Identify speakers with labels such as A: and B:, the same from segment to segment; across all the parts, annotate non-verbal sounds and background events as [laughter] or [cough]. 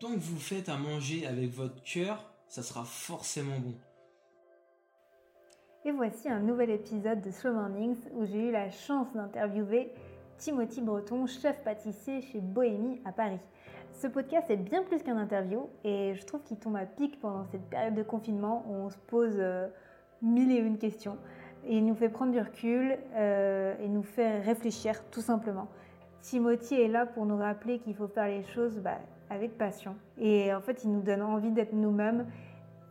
A: tant que vous faites à manger avec votre cœur, ça sera forcément bon.
B: Et voici un nouvel épisode de Slow Mornings où j'ai eu la chance d'interviewer Timothy Breton, chef pâtissier chez Bohémie à Paris. Ce podcast est bien plus qu'un interview et je trouve qu'il tombe à pic pendant cette période de confinement où on se pose euh, mille et une questions. Et il nous fait prendre du recul euh, et nous fait réfléchir tout simplement. Timothy est là pour nous rappeler qu'il faut faire les choses bah, avec passion. Et en fait, il nous donne envie d'être nous-mêmes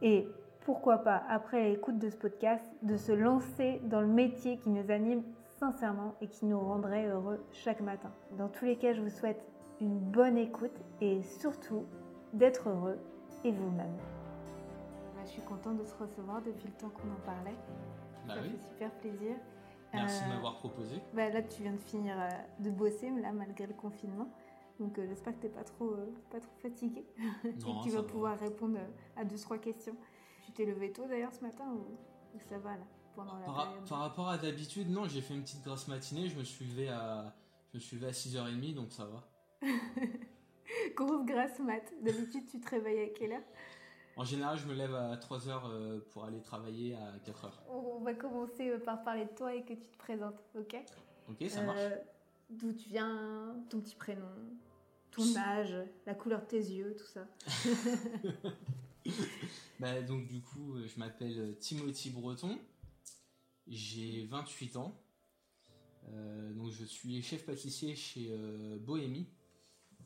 B: et pourquoi pas, après l'écoute de ce podcast, de se lancer dans le métier qui nous anime sincèrement et qui nous rendrait heureux chaque matin. Dans tous les cas, je vous souhaite une bonne écoute et surtout d'être heureux et vous-même. Je suis contente de se recevoir depuis le temps qu'on en parlait.
A: Bah
B: Ça
A: oui.
B: fait super plaisir.
A: Merci de
B: Euh,
A: m'avoir proposé.
B: bah là, tu viens de finir euh, de bosser, là, malgré le confinement. Donc, euh, j'espère que tu n'es pas trop, euh, pas trop fatigué [laughs] et que tu vas
A: va.
B: pouvoir répondre euh, à deux, trois questions. Tu t'es levé tôt d'ailleurs ce matin ou, ou ça va là pendant la
A: Par,
B: période
A: par rapport à d'habitude, non, j'ai fait une petite grasse matinée, je me suis levé à, je me suis levé à 6h30, donc ça va. [laughs]
B: Grosse grasse mat. D'habitude, tu te réveilles à quelle heure?
A: En général, je me lève à 3h pour aller travailler à 4h.
B: On on va commencer par parler de toi et que tu te présentes, ok?
A: Ok, ça marche
B: Euh, D'où tu viens, ton petit prénom, ton âge, la couleur de tes yeux, tout ça. [laughs]
A: Bah, donc du coup, je m'appelle Timothy Breton, j'ai 28 ans, Euh, donc je suis chef pâtissier chez euh, Bohémie,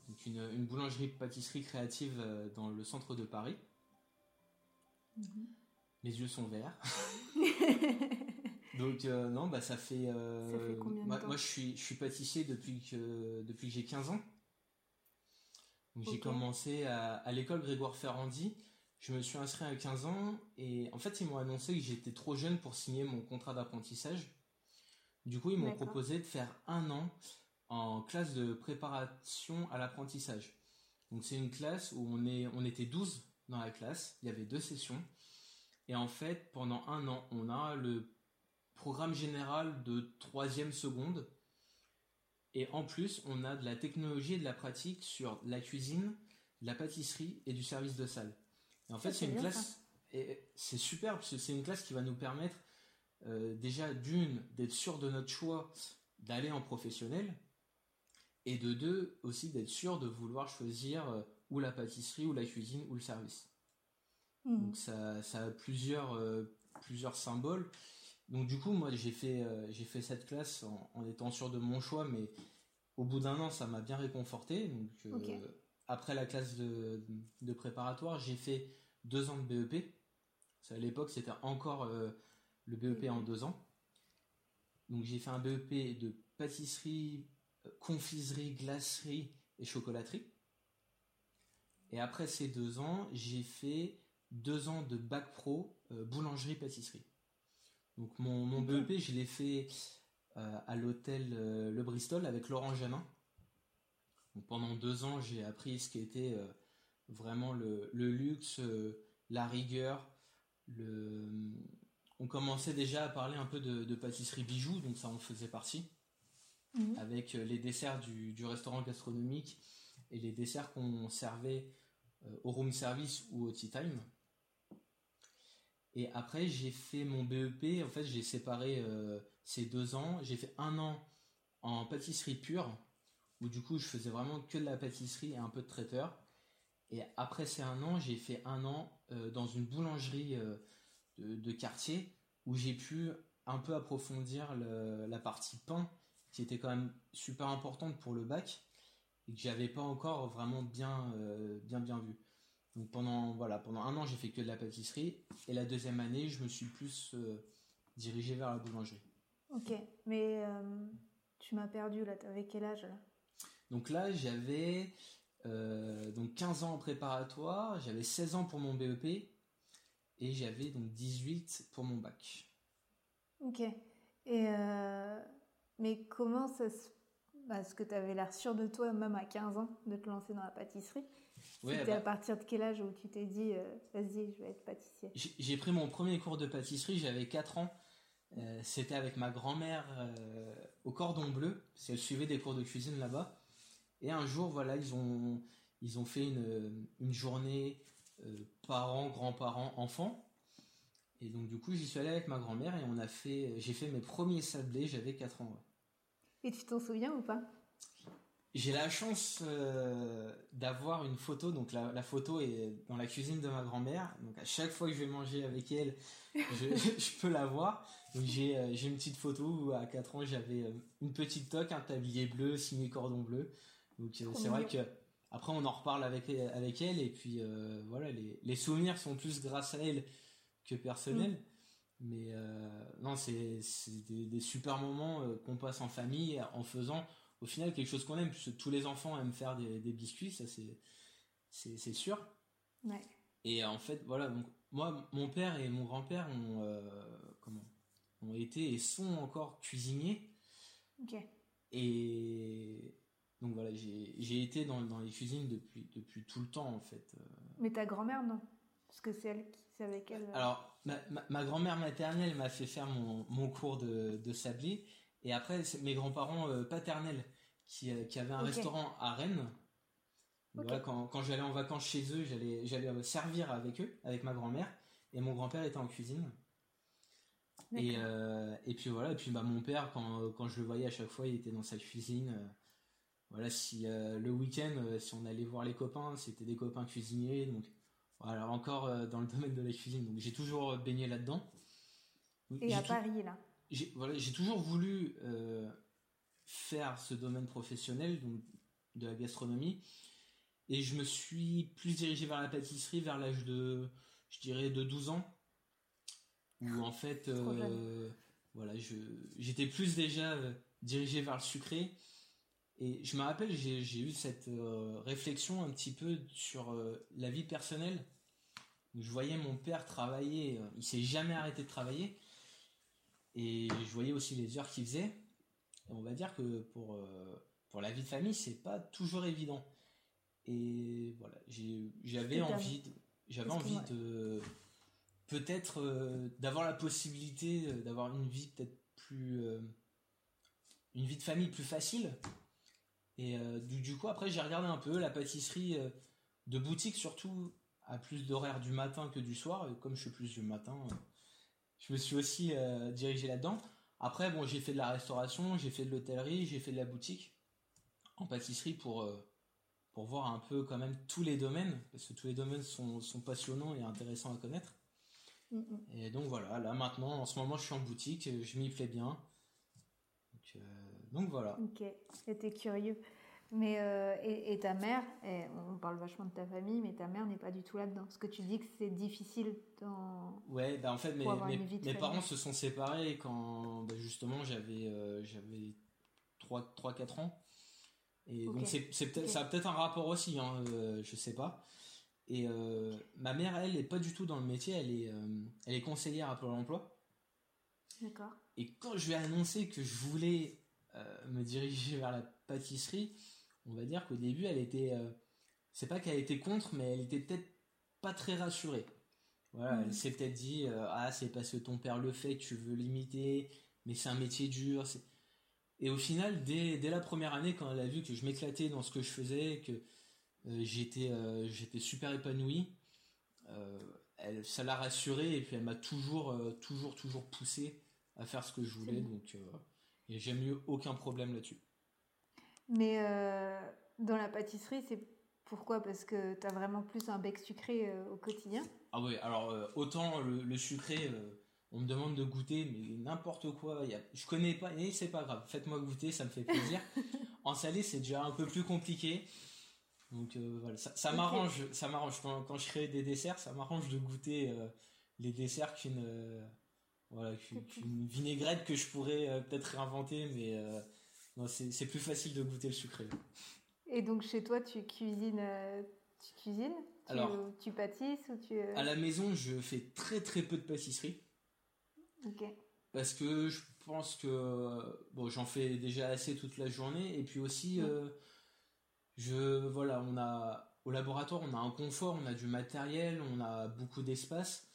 A: donc une, une boulangerie-pâtisserie créative euh, dans le centre de Paris. Mes yeux sont verts. [laughs] donc non, bah ça fait.
B: Ça fait combien de
A: moi,
B: temps
A: moi, je suis, je suis pâtissier depuis que depuis que j'ai 15 ans. J'ai commencé à, à l'école Grégoire Ferrandi. Je me suis inscrit à 15 ans et en fait ils m'ont annoncé que j'étais trop jeune pour signer mon contrat d'apprentissage. Du coup ils m'ont proposé de faire un an en classe de préparation à l'apprentissage. Donc c'est une classe où on, est, on était 12 dans la classe, il y avait deux sessions. Et en fait pendant un an on a le programme général de troisième seconde. Et en plus, on a de la technologie et de la pratique sur la cuisine, la pâtisserie et du service de salle. Et en fait,
B: Ça,
A: c'est
B: c'est
A: une
B: bien,
A: classe, et c'est super parce que c'est une classe qui va nous permettre euh, déjà d'une d'être sûr de notre choix d'aller en professionnel et de deux aussi d'être sûr de vouloir choisir euh, ou la pâtisserie ou la cuisine ou le service.
B: Mhm.
A: Donc ça, ça a plusieurs, euh, plusieurs symboles. Donc du coup, moi j'ai fait, euh, j'ai fait cette classe en, en étant sûr de mon choix, mais au bout d'un an, ça m'a bien réconforté. Donc euh, après la classe de, de préparatoire, j'ai fait deux ans de BEP. Ça, à l'époque, c'était encore euh, le BEP en deux ans. Donc j'ai fait un BEP de pâtisserie, confiserie, glacerie et chocolaterie. Et après ces deux ans, j'ai fait deux ans de bac pro boulangerie-pâtisserie. Donc mon, mon. BEP, je l'ai fait euh, à l'hôtel euh, Le Bristol avec Laurent Janin. Donc pendant deux ans, j'ai appris ce qui était euh, vraiment le, le luxe, euh, la rigueur. Le... On commençait déjà à parler un peu de, de pâtisserie bijoux, donc ça en faisait partie
B: Mhm.
A: avec euh, les desserts du, du restaurant gastronomique et les desserts qu'on servait euh, au room service ou au tea time. Et après, j'ai fait mon BEP. En fait, j'ai séparé euh, ces deux ans. J'ai fait un an en pâtisserie pure, où du coup, je faisais vraiment que de la pâtisserie et un peu de traiteur. Et après ces un an, j'ai fait un an euh, dans une boulangerie euh, de, quartier, où j'ai pu un peu approfondir la partie pain, qui était quand même super importante pour le bac, et que j'avais pas encore vraiment bien vu. Donc pendant, voilà, pendant un an, j'ai fait que de la pâtisserie. Et la deuxième année, je me suis plus euh, dirigé vers la boulangerie.
B: Ok, mais euh, tu m'as perdu là. T'avais quel âge là?
A: Donc là, j'avais euh, donc 15 ans en préparatoire, j'avais 16 ans pour mon BEP, et j'avais donc 18 pour mon bac.
B: Ok. Et euh, mais comment ça se parce que tu avais l'air sûr de toi même à 15 ans de te lancer dans la pâtisserie.
A: Ouais,
B: C'était
A: bah,
B: à partir de quel âge où tu t'es dit euh, vas-y, je vais être pâtissier?
A: J'ai pris mon premier cours de pâtisserie, j'avais 4 ans. Euh, C'était avec ma grand-mère euh, au Cordon Bleu, parce qu'elle suivait des cours de cuisine là-bas. Et un jour, voilà, ils ont, ils ont fait une, une journée parents, grands-parents, enfants. Et donc du coup, j'y suis allé avec ma grand-mère et on a fait, j'ai fait mes premiers sablés, j'avais 4 ans.
B: Et tu t'en souviens ou pas?
A: J'ai la chance euh, d'avoir une photo, donc la, photo est dans la cuisine de ma grand-mère. Donc à chaque fois que je vais manger avec elle, je, [laughs] peux la voir. Donc j'ai euh, une petite photo où à 4 ans j'avais euh, une petite toque, un tablier bleu, signé cordon bleu. Donc c'est vrai que après on en reparle avec avec elle et puis voilà les, les, souvenirs sont plus grâce à elle que personnels. Mm. Mais non c'est des, des, super moments qu'on passe en famille en faisant au final quelque chose qu'on aime, puisque tous les enfants aiment faire des, biscuits, ça c'est, c'est, sûr. Et en fait, voilà, donc moi, mon père et mon grand-père ont, euh, comment, ont été et sont encore cuisiniers. Et donc voilà, j'ai, été dans, les cuisines depuis, depuis tout le temps en fait. Euh.
B: Mais ta grand-mère, non? Parce que c'est elle qui, c'est avec elle. Euh.
A: Alors, ma, grand-mère maternelle m'a fait faire mon, mon cours de, de sablé. Et après, mes grands-parents paternels qui, euh, qui, avaient un restaurant à Rennes. quand, quand j'allais en vacances chez eux, j'allais, j'allais euh, servir avec eux, avec ma grand-mère. Et mon grand-père était en cuisine. Et, et puis voilà, et puis bah, mon père, quand, quand, je le voyais à chaque fois, il était dans sa cuisine. voilà, si le week-end, si on allait voir les copains, c'était des copains cuisiniers. Donc voilà, encore dans le [laughs] domaine de la cuisine. Donc j'ai toujours baigné là-dedans.
B: Et à Paris, là
A: j'ai voilà, toujours voulu euh, faire ce domaine professionnel donc de la gastronomie. Et je me suis plus dirigé vers la pâtisserie vers l'âge de je dirais de 12 ans. Où en fait euh, voilà je j'étais plus déjà euh, dirigé vers le sucré. Et je me rappelle j'ai eu cette réflexion un petit peu sur la vie personnelle. Je voyais mon père travailler il s'est jamais arrêté de travailler. Et je voyais aussi les heures qu'il faisait. On va dire que pour, euh, pour la vie de famille, c'est pas toujours évident. Et voilà, j'avais envie, j'avais envie de peut-être euh, d'avoir la possibilité euh, d'avoir une vie peut-être plus une vie de famille plus facile. Et du, du, coup, après, j'ai regardé un peu la pâtisserie de boutique, surtout à plus d'horaires du matin que du soir. Et comme je suis plus du matin, je me suis aussi dirigé là-dedans. Après, bon, j'ai fait de la restauration, j'ai fait de l'hôtellerie, j'ai fait de la boutique en pâtisserie pour, euh, pour voir un peu quand même tous les domaines, parce que tous les domaines sont, sont passionnants et intéressants à connaître. Et donc voilà, là maintenant, en ce moment, je suis en boutique, je m'y plais bien. Donc, euh, donc voilà.
B: Ok, c'était curieux. Mais euh, et, ta mère, on parle vachement de ta famille, mais ta mère n'est pas du tout là-dedans. Parce que tu dis que c'est difficile dans.
A: Ouais, bah en fait, mes, mes, parents se sont séparés quand bah, justement j'avais euh, j'avais 3-4 ans. Et donc c'est, peut-être, ça a peut-être un rapport aussi, hein, euh, je sais pas. Et ma mère, elle, est pas du tout dans le métier, elle est, elle est conseillère à Pôle emploi.
B: D'accord.
A: Et quand je lui ai annoncé que je voulais me diriger vers la pâtisserie, on va dire qu'au début, elle était, euh, c'est pas qu'elle était contre, mais elle était peut-être pas très rassurée. Voilà, elle mm. s'est peut-être dit, euh, ah, c'est parce que ton père le fait, tu veux l'imiter, mais c'est un métier dur. Et au final, dès, la première année, quand elle a vu que je m'éclatais dans ce que je faisais, que euh, j'étais, j'étais super épanoui, elle, ça l'a rassurée et puis elle m'a toujours, toujours, toujours poussé à faire ce que je voulais. Donc, et j'ai eu aucun problème là-dessus.
B: Mais euh, dans la pâtisserie, c'est pourquoi? Parce que tu as vraiment plus un bec sucré euh, au quotidien?
A: Ah oui, alors euh, autant le, sucré, on me demande de goûter, mais n'importe quoi, y a, je connais pas, et c'est pas grave, faites-moi goûter, ça me fait plaisir. [laughs] en salé, c'est déjà un peu plus compliqué. Donc voilà, ça, m'arrange, ça m'arrange quand, quand, je crée des desserts, ça m'arrange de goûter les desserts qu'une voilà, qu'une vinaigrette que je pourrais peut-être réinventer, mais c'est plus facile de goûter le sucré.
B: Et donc chez toi, tu cuisines, euh, tu cuisines? Alors, tu, pâtisses ou tu... Euh?
A: à la maison, je fais très très peu de pâtisserie.
B: Ok.
A: Parce que je pense que bon, j'en fais déjà assez toute la journée et puis aussi, euh, je voilà, on a au laboratoire, on a un confort, on a du matériel, on a beaucoup d'espace.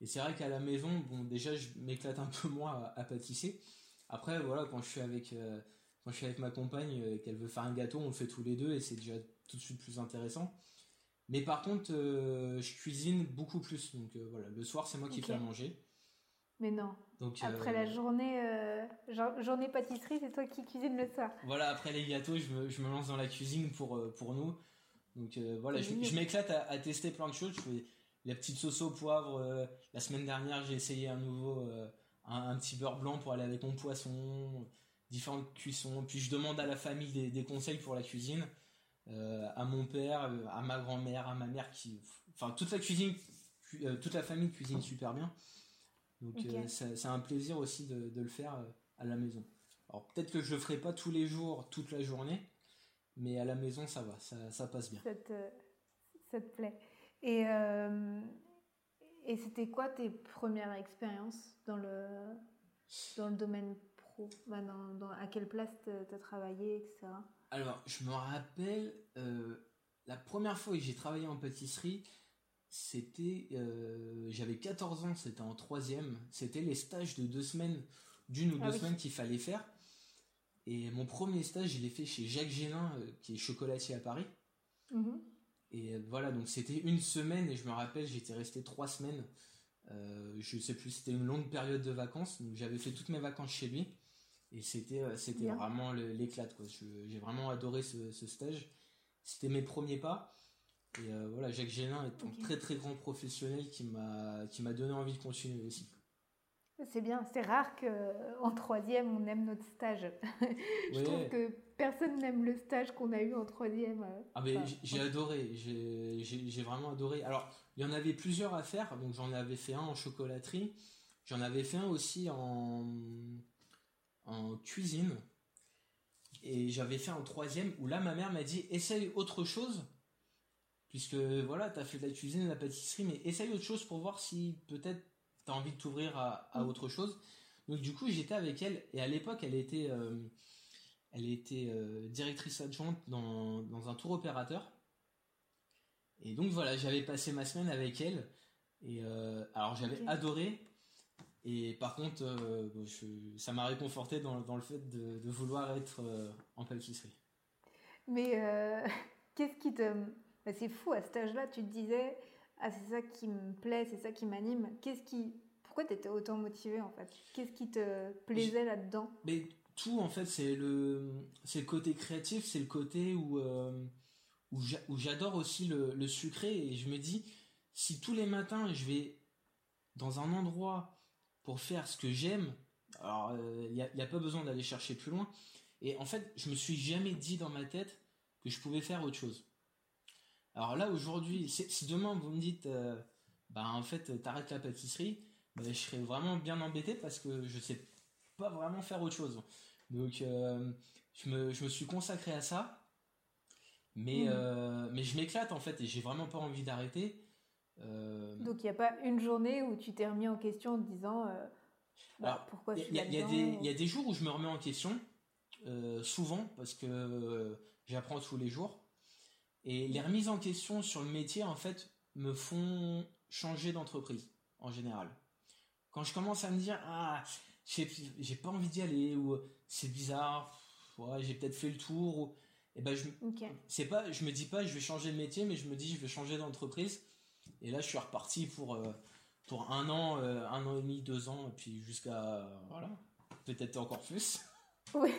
A: Et c'est vrai qu'à la maison, bon, déjà, je m'éclate un peu [laughs] moins à, pâtisser. Après, voilà, quand je suis avec quand je suis avec ma compagne et qu'elle veut faire un gâteau, on le fait tous les deux et c'est déjà tout de suite plus intéressant. Mais par contre, je cuisine beaucoup plus. Donc voilà, le soir, c'est moi qui fais à manger.
B: Mais non. Donc, après la journée, journée pâtisserie, c'est toi qui cuisines le soir.
A: Voilà, après les gâteaux, je me, je me lance dans la cuisine pour, pour nous. Donc voilà, je, je m'éclate à, à, tester plein de choses. Je fais la petite sauce au poivre. Euh, la semaine dernière, j'ai essayé un nouveau, euh, un, petit beurre blanc pour aller avec mon poisson, différentes cuissons. Puis je demande à la famille des, conseils pour la cuisine, euh, à mon père, à ma grand-mère, à ma mère qui, enfin toute la cuisine, toute la famille cuisine super bien. Donc c'est un plaisir aussi de, le faire à la maison. Alors peut-être que je le ferai pas tous les jours, toute la journée, mais à la maison ça va, ça, passe bien.
B: ça te plaît. Et, euh, et c'était quoi tes premières expériences dans le, dans le domaine pro bah, dans, À quelle place tu as travaillé, etc.
A: Alors, je me rappelle, euh, la première fois que j'ai travaillé en pâtisserie, c'était. Euh, j'avais 14 ans, c'était en troisième. C'était les stages de deux semaines, d'une ou ah deux semaines qu'il fallait faire. Et mon premier stage, je l'ai fait chez Jacques Génin, qui est chocolatier à Paris. Mmh. Et voilà, donc c'était une semaine et je me rappelle, j'étais resté trois semaines. Euh, je sais plus, c'était une longue période de vacances. Donc j'avais fait toutes mes vacances chez lui et c'était euh, c'était vraiment l'éclat quoi. J'ai vraiment adoré ce, stage. C'était mes premiers pas. Et euh, voilà, Jacques Génin est un très très grand professionnel qui m'a qui m'a donné envie de continuer aussi.
B: C'est bien, c'est rare qu'en troisième on aime notre stage. [laughs] je trouve que personne n'aime le stage qu'on a eu en troisième. Euh,
A: ah mais j'ai adoré, j'ai vraiment adoré. Alors il y en avait plusieurs à faire, donc j'en avais fait un en chocolaterie, j'en avais fait un aussi en, en cuisine, et j'avais fait un troisième où là ma mère m'a dit essaye autre chose, puisque voilà, tu as fait de la cuisine, de la pâtisserie, mais essaye autre chose pour voir si peut-être tu as envie de t'ouvrir à, mm. autre chose. Donc du coup j'étais avec elle, et à l'époque elle était... Euh, elle était euh, directrice adjointe dans, un tour opérateur. Et donc voilà, j'avais passé ma semaine avec elle. Et euh, alors j'avais adoré. Et par contre, euh, ça m'a réconforté dans, le fait de, vouloir être en pâtisserie.
B: Mais [laughs] qu'est-ce qui te... Bah, c'est fou, à cet âge-là, tu te disais, ah c'est ça qui me plaît, c'est ça qui m'anime. Qu'est-ce qui... Pourquoi tu étais autant motivé en fait? Qu'est-ce qui te plaisait là-dedans?
A: Mais tout en fait c'est le c'est le côté créatif c'est le côté où euh, où j'adore aussi le, sucré et je me dis si tous les matins je vais dans un endroit pour faire ce que j'aime alors il euh, n'y a, pas besoin d'aller chercher plus loin et en fait je me suis jamais dit dans ma tête que je pouvais faire autre chose alors là aujourd'hui si demain vous me dites euh, bah en fait t'arrêtes la pâtisserie bah, je serais vraiment bien embêté parce que je sais pas vraiment faire autre chose. Donc euh, je, me, je, me, suis consacré à ça. Mais, euh, mais je m'éclate en fait et j'ai vraiment pas envie d'arrêter.
B: Euh, Donc il n'y a pas une journée où tu t'es remis en question en te disant bah, pourquoi je suis
A: Il y, y, a des jours où je me remets en question, souvent parce que j'apprends tous les jours. Et les remises en question sur le métier en fait me font changer d'entreprise en général. Quand je commence à me dire ah j'ai pas envie d'y aller ou c'est bizarre, ouais, j'ai peut-être fait le tour. Ou, et eh ben je, c'est pas, je me dis pas je vais changer de métier, mais je me dis je vais changer d'entreprise. Et là je suis reparti pour euh, pour un an, euh, un an et demi, deux ans, et puis jusqu'à voilà, peut-être encore plus. [laughs]
B: Oui,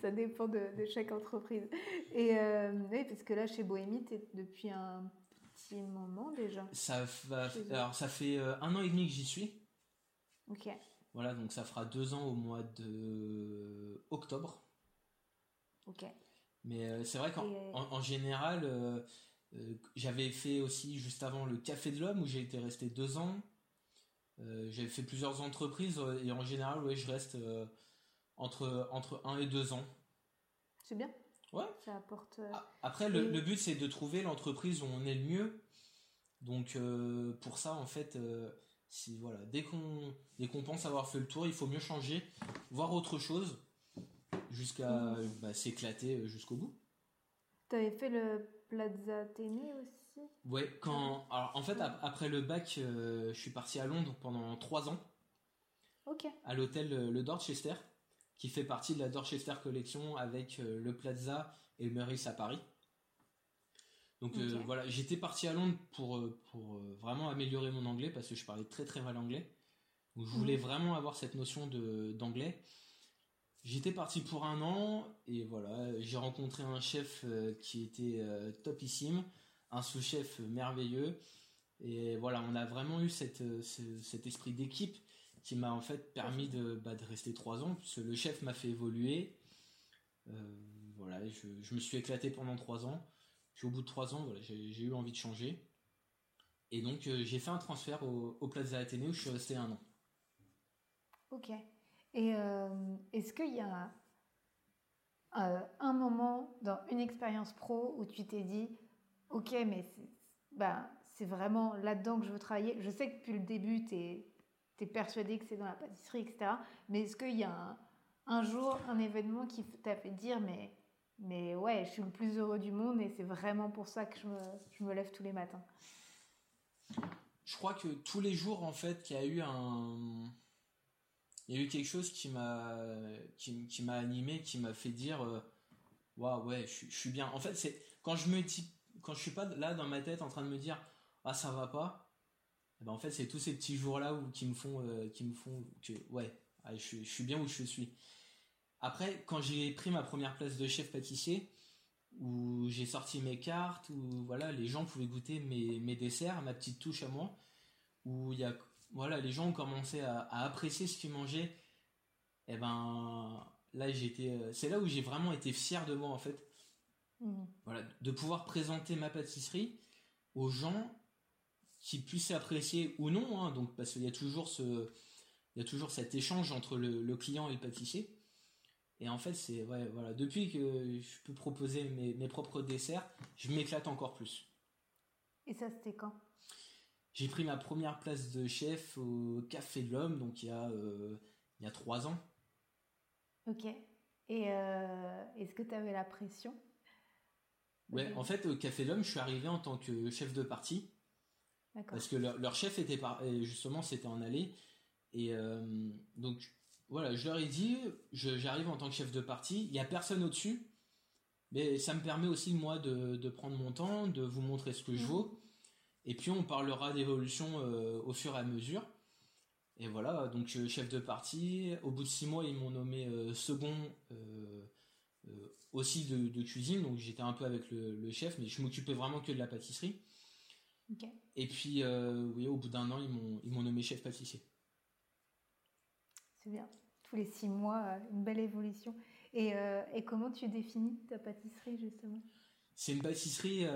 B: ça dépend de, de, chaque entreprise. Et euh, oui, parce que là chez Bohémie, tu es depuis un petit moment déjà.
A: Ça va, alors ça fait un an et demi que j'y suis.
B: Ok.
A: Voilà, donc ça fera deux ans au mois de octobre.
B: Ok.
A: Mais c'est vrai qu'en général, euh, euh, j'avais fait aussi juste avant le Café de l'Homme où j'ai été resté deux ans. j'avais fait plusieurs entreprises et en général, ouais, je reste entre, entre un et deux ans.
B: C'est bien.
A: Ouais.
B: Ça apporte.
A: Après, le, le but c'est de trouver l'entreprise où on est le mieux. Donc pour ça, en fait si voilà, dès qu'on dès qu'on pense avoir fait le tour, il faut mieux changer, voir autre chose, jusqu'à mmh. bah, s'éclater euh, jusqu'au bout.
B: T'avais fait le Plaza Athénée aussi
A: Ouais, quand alors en fait après le bac, euh, je suis parti à Londres pendant trois ans.
B: Ok.
A: À l'hôtel euh, le Dorchester, qui fait partie de la Dorchester Collection avec le Plaza et le Meurice à Paris. Donc euh, voilà, j'étais parti à Londres pour, euh, pour euh, vraiment améliorer mon anglais parce que je parlais très très mal anglais. Donc je voulais mhm. vraiment avoir cette notion de d'anglais. J'étais parti pour un an et voilà, j'ai rencontré un chef qui était topissime, un sous-chef merveilleux. Et voilà, on a vraiment eu cette, cet esprit d'équipe qui m'a en fait permis de, bah, de rester trois ans, le chef m'a fait évoluer. voilà, je, je, me suis éclaté pendant trois ans. Puis au bout de trois ans, voilà, j'ai eu envie de changer. Et donc euh, j'ai fait un transfert au, au Plaza Athénée où je suis resté un an.
B: Ok. Et euh, est-ce qu'il y a euh, un moment dans une expérience pro où tu t'es dit, ok, mais c'est bah, vraiment là-dedans que je veux travailler? Je sais que depuis le début, tu es, persuadé que c'est dans la pâtisserie, etc. Mais est-ce qu'il y a un, jour, un événement qui t'a fait dire, mais ouais, je suis le plus heureux du monde et c'est vraiment pour ça que je me, je me, lève tous les matins?
A: Je crois que tous les jours, en fait, il y a eu un. Il y a eu quelque chose qui m'a qui, m'a animé, qui m'a fait dire euh, waouh ouais, je, je, suis bien. En fait, c'est quand je me dis quand je suis pas là dans ma tête en train de me dire ah ça va pas. Eh ben en fait, c'est tous ces petits jours là où qui me font euh, qui me font que ouais, ah, je, je suis bien où je suis. Après, quand j'ai pris ma première place de chef pâtissier, où j'ai sorti mes cartes, où voilà, les gens pouvaient goûter mes, mes desserts, ma petite touche à moi, où il y a, voilà, les gens ont commencé à, apprécier ce qu'ils mangeaient, et eh ben là j'étais, euh, c'est là où j'ai vraiment été fier de moi en fait, mmh. voilà, de pouvoir présenter ma pâtisserie aux gens qui puissent apprécier ou non, hein, donc parce qu'il y a toujours ce, il y a toujours cet échange entre le client et le pâtissier. Et en fait, c'est ouais, voilà, depuis que je peux proposer mes, mes propres desserts, je m'éclate encore plus.
B: Et ça, c'était quand?
A: J'ai pris ma première place de chef au Café de l'Homme, donc il y a euh, il y a trois ans.
B: Ok. Et euh, est-ce que tu avais la pression?
A: Ouais, en fait, au Café de l'Homme, je suis arrivé en tant que chef de partie. Parce que leur, leur chef était par, justement, c'était en allée. Et euh, donc, voilà, je leur ai dit, j'arrive en tant que chef de parti, il n'y a personne au-dessus, mais ça me permet aussi, moi, de, prendre mon temps, de vous montrer ce que je mm. vaux, et puis on parlera d'évolution euh, au fur et à mesure. Et voilà, donc euh, chef de parti, au bout de six mois, ils m'ont nommé euh, second aussi de, cuisine, donc j'étais un peu avec le, chef, mais je m'occupais vraiment que de la pâtisserie. Et puis, oui, au bout d'un an, ils m'ont nommé chef pâtissier
B: bien. Tous les six mois, une belle évolution. Et, et comment tu définis ta pâtisserie justement?
A: C'est une pâtisserie,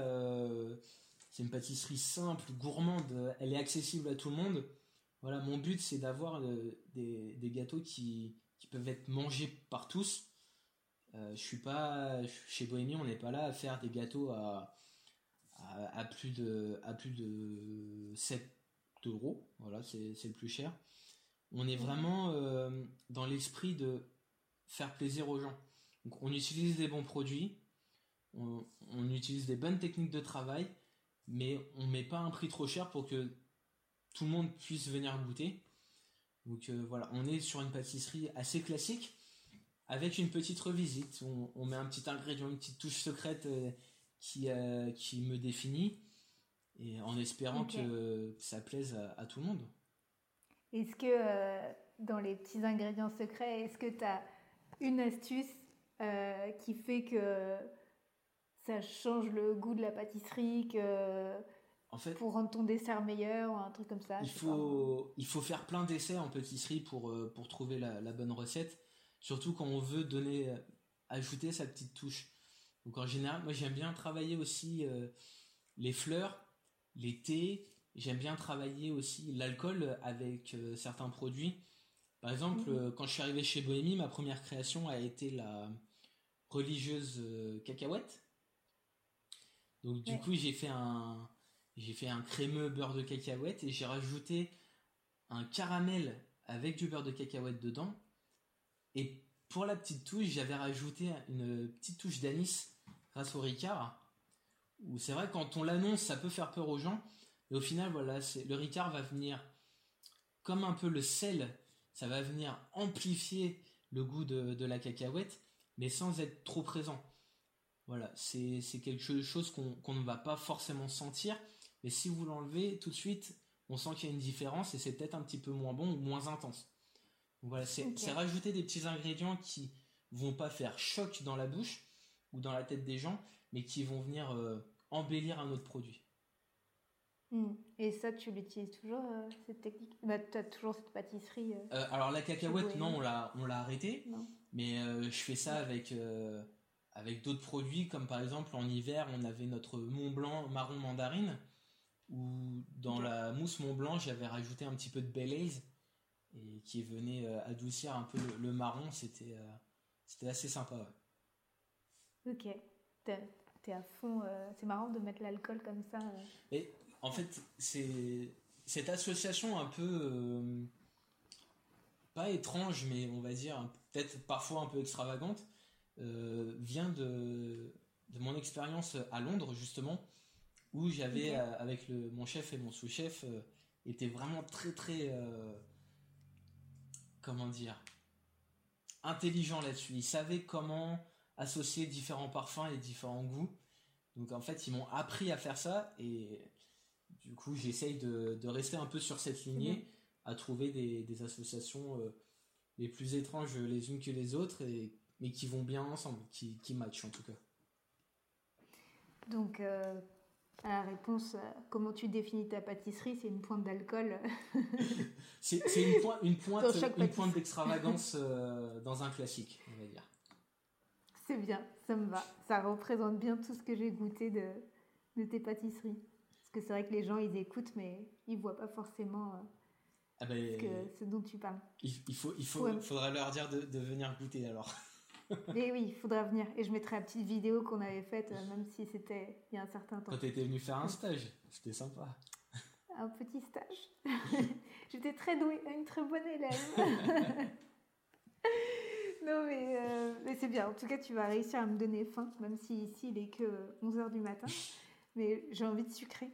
A: c'est une pâtisserie simple, gourmande. Elle est accessible à tout le monde. Voilà, mon but c'est d'avoir des, des, gâteaux qui, peuvent être mangés par tous. je suis pas chez Bohémie, on n'est pas là à faire des gâteaux à, plus de à plus de 7 euros. Voilà, c'est le plus cher. On est vraiment euh, dans l'esprit de faire plaisir aux gens. On utilise des bons produits, on, utilise des bonnes techniques de travail, mais on met pas un prix trop cher pour que tout le monde puisse venir goûter. Donc euh, voilà, on est sur une pâtisserie assez classique, avec une petite revisite. On, met un petit ingrédient, une petite touche secrète euh, qui, qui me définit, et en espérant que ça plaise à tout le monde.
B: Est-ce que euh, dans les petits ingrédients secrets, est-ce que tu as une astuce euh, qui fait que ça change le goût de la pâtisserie, que en fait, pour rendre ton dessert meilleur ou un truc comme ça
A: Il faut, il faut faire plein d'essais en pâtisserie pour, euh, pour trouver la, la, bonne recette, surtout quand on veut donner, ajouter sa petite touche. Donc en général, moi j'aime bien travailler aussi les fleurs, les thés, J'aime bien travailler aussi l'alcool avec euh, certains produits. Par exemple, mhm. euh, quand je suis arrivé chez Bohémie, ma première création a été la religieuse euh, cacahuète. Donc du coup, j'ai fait un j'ai fait un crémeux beurre de cacahuète et j'ai rajouté un caramel avec du beurre de cacahuète dedans. Et pour la petite touche, j'avais rajouté une petite touche d'anis grâce au Ricard. Où c'est vrai quand on l'annonce, ça peut faire peur aux gens, et au final, voilà, c'est le Ricard va venir comme un peu le sel, ça va venir amplifier le goût de, la cacahuète, mais sans être trop présent. Voilà, c'est quelque chose qu'on ne va pas forcément sentir, mais si vous l'enlevez, tout de suite, on sent qu'il y a une différence et c'est peut-être un petit peu moins bon ou moins intense. voilà, c'est rajouter des petits ingrédients qui vont pas faire choc dans la bouche ou dans la tête des gens, mais qui vont venir euh, embellir un autre produit.
B: Hmm. Et ça, tu l'utilises toujours, euh, cette technique? Bah, Tu as toujours cette pâtisserie
A: euh, Alors, la cacahuète, non, on l'a, on l'a arrêté. Mais je fais ça avec, avec d'autres produits, comme par exemple, en hiver, on avait notre Mont Blanc marron mandarine, où dans la mousse Mont Blanc, j'avais rajouté un petit peu de Baileys, et qui venait adoucir un peu le, marron. C'était, c'était assez sympa.
B: Ok. T'es à fond. c'est marrant de mettre l'alcool comme ça.
A: Et en fait, c'est cette association un peu euh, pas étrange, mais on va dire peut-être parfois un peu extravagante, euh, vient de, de mon expérience à Londres justement, où j'avais euh, avec le, mon chef et mon sous-chef était vraiment très très comment dire intelligent là-dessus. Ils savaient comment associer différents parfums et différents goûts. Donc en fait, ils m'ont appris à faire ça et du coup, j'essaye de, rester un peu sur cette lignée, à trouver des, associations euh, les plus étranges les unes que les autres, et, mais qui vont bien ensemble, qui, qui matchent en tout cas.
B: Donc, euh, à la réponse, comment tu définis ta pâtisserie C'est une pointe d'alcool [laughs]
A: C'est une, pointe, une pointe, une pointe d'extravagance euh, dans un classique, on va dire.
B: C'est bien, ça me va. Ça représente bien tout ce que j'ai goûté de, de tes pâtisseries. Parce que c'est vrai que les gens, ils écoutent, mais ils voient pas forcément euh, ah ben, ce, dont tu parles.
A: Il, faut, il faut, faudra leur dire de, venir goûter alors. [laughs]
B: Mais oui, il faudra venir. Et je mettrai la petite vidéo qu'on avait faite, euh, même si c'était il y a un certain temps.
A: Quand tu étais venu faire un stage, c'était sympa.
B: Un petit stage. [laughs] J'étais très douée, une très bonne élève. [laughs] non, mais, euh, mais c'est bien. En tout cas, tu vas réussir à me donner faim, même si ici il est que 11h du matin mais j'ai envie de sucrer.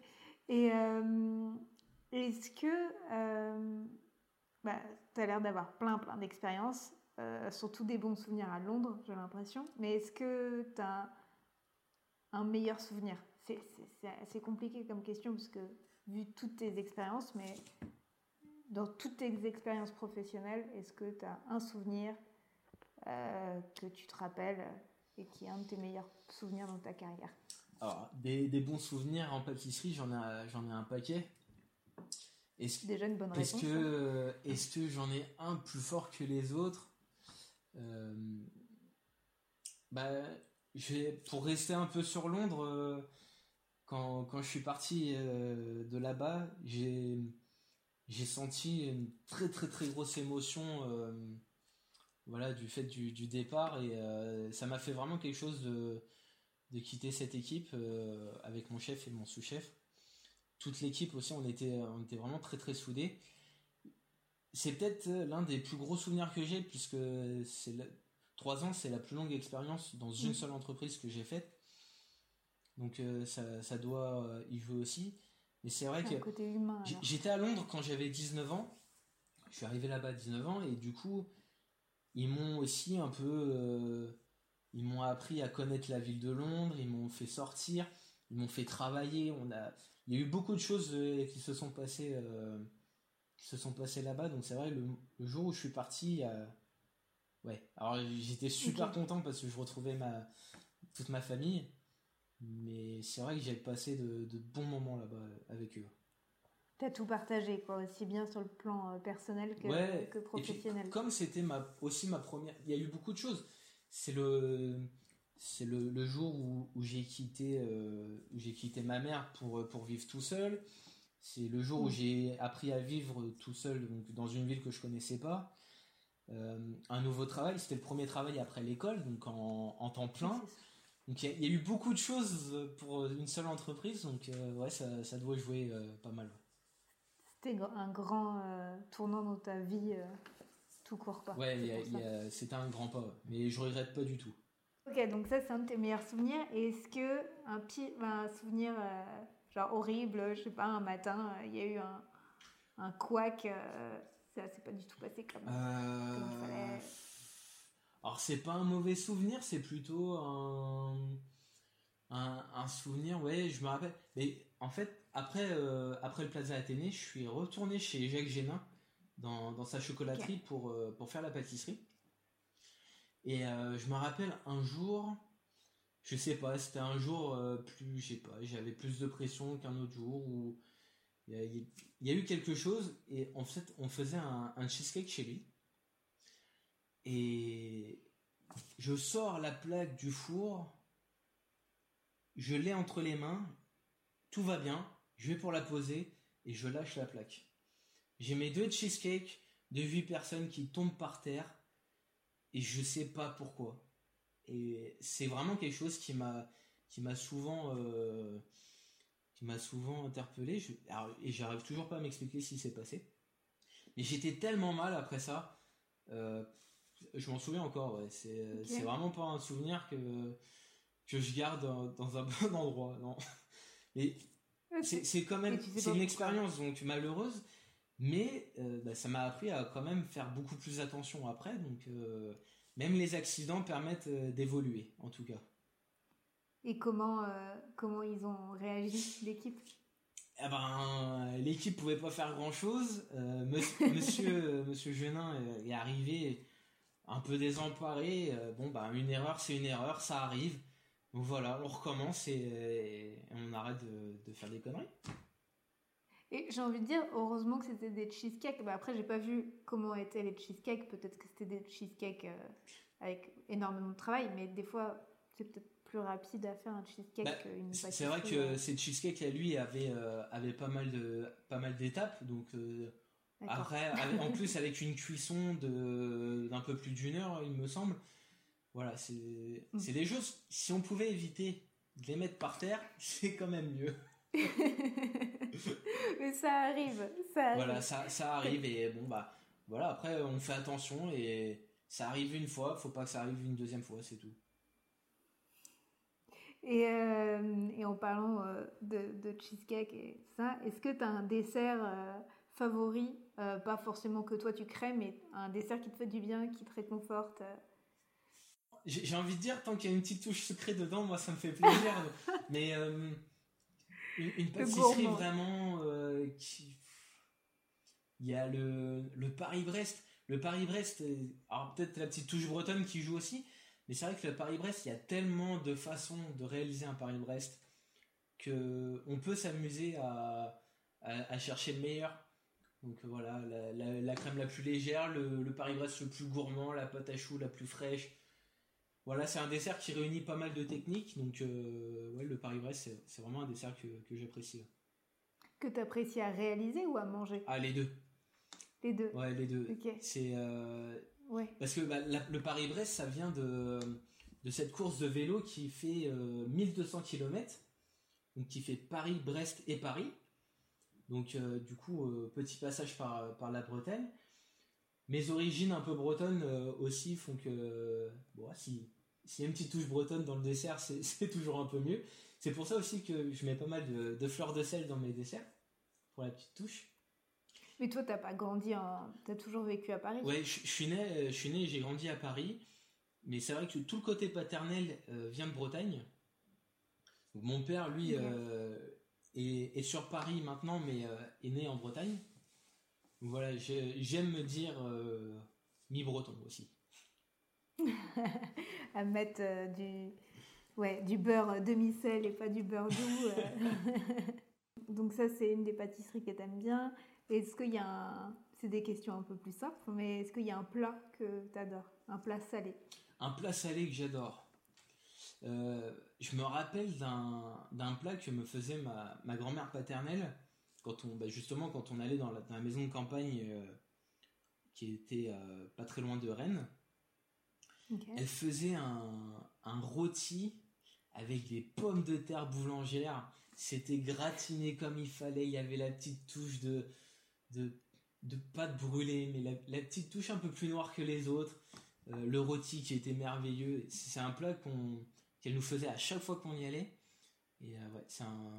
B: Et euh, est-ce que euh, bah, tu as l'air d'avoir plein, plein d'expériences, euh, surtout des bons souvenirs à Londres, j'ai l'impression, mais est-ce que tu as un meilleur souvenir? C'est assez compliqué comme question parce que vu toutes tes expériences, mais dans toutes tes expériences professionnelles, est-ce que tu as un souvenir que tu te rappelles et qui est un de tes meilleurs souvenirs dans ta carrière?
A: Alors, des, bons souvenirs en pâtisserie, j'en ai, j'en ai un paquet.
B: Est-ce, Déjà une bonne réponse.
A: Est-ce que, hein. est-ce que j'en ai un plus fort que les autres? euh, bah, Pour rester un peu sur Londres, euh, quand, quand, je suis parti euh, de là-bas, j'ai, j'ai senti une très très très grosse émotion voilà, du fait du, du départ et ça m'a fait vraiment quelque chose de de quitter cette équipe euh, avec mon chef et mon sous-chef. Toute l'équipe aussi, on était, on était vraiment très très soudés. C'est peut-être l'un des plus gros souvenirs que j'ai, puisque c'est trois ans, c'est la plus longue expérience dans une mm. seule entreprise que j'ai faite. Donc euh, ça, ça, doit euh, y jouer aussi. Mais c'est vrai que j'étais à Londres quand j'avais 19 ans. Je suis arrivé là-bas à 19 ans et du coup, ils m'ont aussi un peu ils m'ont appris à connaître la ville de Londres, ils m'ont fait sortir, ils m'ont fait travailler. On a, il y a eu beaucoup de choses euh, qui se sont passées, euh, qui se sont passées là-bas. Donc c'est vrai, le, jour où je suis parti, ouais. Alors j'étais super content parce que je retrouvais ma toute ma famille, mais c'est vrai que j'ai passé de, bons moments là-bas avec eux.
B: T'as tout partagé, quoi, aussi bien sur le plan euh, personnel que, que professionnel.
A: comme c'était ma, aussi ma première, il y a eu beaucoup de choses c'est le c'est le, jour où, j'ai quitté euh, j'ai quitté ma mère pour pour vivre tout seul c'est le jour où mm. j'ai appris à vivre tout seul donc dans une ville que je connaissais pas euh, un nouveau travail c'était le premier travail après l'école donc en, temps plein donc il y, a eu beaucoup de choses pour une seule entreprise donc euh, ouais ça, ça, doit jouer pas mal
B: c'était un grand tournant dans ta vie tout court quoi.
A: Ouais, c'était un grand pas, mais je regrette pas du tout.
B: Ok, donc ça c'est un de tes meilleurs souvenirs. Est-ce que un, petit, un souvenir euh, genre horrible, je sais pas, un matin, euh, il y a eu un, un couac, euh, ça s'est pas du tout passé comme, comme il fallait
A: Alors c'est pas un mauvais souvenir, c'est plutôt un... Un, souvenir, ouais, je me rappelle. Mais en fait, après, euh, après le Plaza Athénée, je suis retourné chez Jacques Génin dans, sa chocolaterie pour, euh, pour faire la pâtisserie. Et je me rappelle un jour, je sais pas, c'était un jour plus, je sais pas, j'avais plus de pression qu'un autre jour où il y, a, eu quelque chose et en fait, on faisait un, un cheesecake chez lui. Et je sors la plaque du four, je l'ai entre les mains, tout va bien, je vais pour la poser et je lâche la plaque. J'ai mes deux cheesecakes de 8 personnes qui tombent par terre et je sais pas pourquoi. Et c'est vraiment quelque chose qui m'a qui m'a souvent euh, qui m'a souvent interpellé. Je, et j'arrive toujours pas à m'expliquer ce qui s'est passé. Mais j'étais tellement mal après ça. Euh, je m'en souviens encore. C'est vraiment pas un souvenir que que je garde dans, un [laughs] bon endroit. Non. Et c'est quand même c'est une expérience donc malheureuse. Mais euh, bah, ça m'a appris à quand même faire beaucoup plus attention après. Donc euh, même les accidents permettent d'évoluer, en tout cas.
B: Et comment, euh, comment ils ont réagi, l'équipe?
A: Eh ben, l'équipe pouvait pas faire grand chose. [laughs] Euh, monsieur, monsieur Genin est arrivé un peu désemparé. Euh, bon, bah, une erreur, c'est une erreur, ça arrive. Donc voilà, on recommence et, on arrête de, faire des conneries.
B: Et j'ai envie de dire, heureusement que c'était des cheesecakes. Bah, après, j'ai pas vu comment étaient les cheesecakes. Peut-être que c'était des cheesecakes avec énormément de travail, mais des fois, c'est peut-être plus rapide à faire un cheesecake bah, qu'une.
A: C'est vrai que euh. ces cheesecakes à lui avaient, euh, avait pas mal de pas mal d'étapes donc euh, après [laughs] en plus avec une cuisson de d'un peu plus d'une heure il me semble. Voilà, c'est mm. c'est des choses si on pouvait éviter de les mettre par terre, [laughs] c'est quand même mieux. [laughs] [laughs]
B: Mais ça arrive, ça arrive.
A: Voilà, ça, ça arrive et bon bah voilà, après on fait attention et ça arrive une fois, faut pas que ça arrive une deuxième fois, c'est tout.
B: Et, euh, et en parlant euh, de, de, cheesecake et ça, est-ce que tu as un dessert euh, favori Pas forcément que toi tu crées, mais un dessert qui te fait du bien, qui te réconforte
A: J'ai envie de dire, tant qu'il y a une petite touche sucrée dedans, moi ça me fait plaisir. [laughs] mais une, une, pâtisserie vraiment qui. Il y a le, le Paris-Brest. Le Paris-Brest, alors peut-être la petite touche bretonne qui joue aussi, mais c'est vrai que le Paris-Brest, il y a tellement de façons de réaliser un Paris-Brest que on peut s'amuser à, à, chercher le meilleur. Donc voilà, la, crème la plus légère, le, Paris-Brest le plus gourmand, la pâte à choux la plus fraîche. Voilà, c'est un dessert qui réunit pas mal de techniques. Donc euh, ouais, le Paris-Brest, c'est vraiment un dessert que, que j'apprécie.
B: Que tu apprécies à réaliser ou à manger?
A: Ah, les deux.
B: Les deux.
A: Ouais, les deux. C'est euh, parce que bah, le Paris-Brest, ça vient de, de cette course de vélo qui fait 1200 euh, km, donc qui fait Paris, Brest et Paris. Donc euh, du coup, petit passage par, par la Bretagne. Mes origines un peu bretonnes aussi font que bon, si s'il y a une petite touche bretonne dans le dessert, [laughs] c'est toujours un peu mieux. C'est pour ça aussi que je mets pas mal de, de fleurs de sel dans mes desserts pour la petite touche.
B: Mais toi, t'as pas grandi, en... t'as toujours vécu à Paris?
A: Ouais, je, suis né, je suis né, j'ai grandi à Paris, mais c'est vrai que tout le côté paternel euh, vient de Bretagne. mon père, lui, euh, est, sur Paris maintenant, mais euh, est né en Bretagne. Donc voilà, j'aime me dire mi-breton aussi. [laughs]
B: à mettre du, ouais, du beurre demi-sel et pas du beurre doux. [laughs] Donc ça, c'est une des pâtisseries que t'aimes bien. Est-ce qu'il y a un... C'est des questions un peu plus simples, mais est-ce qu'il y a un plat que tu adores Un plat salé?
A: Un plat salé que j'adore. Euh, je me rappelle d'un plat que me faisait ma, ma grand-mère paternelle quand on, bah, justement quand on allait dans la, maison de campagne euh, qui était euh, pas très loin de Rennes. Elle faisait un, un rôti avec des pommes de terre boulangères. C'était gratiné comme il fallait. Il y avait la petite touche de, de, de pâte brûlée, mais la, petite touche un peu plus noire que les autres. Euh, le rôti qui était merveilleux. C'est un plat qu'on qu'elle nous faisait à chaque fois qu'on y allait. Et euh, ouais, c'est un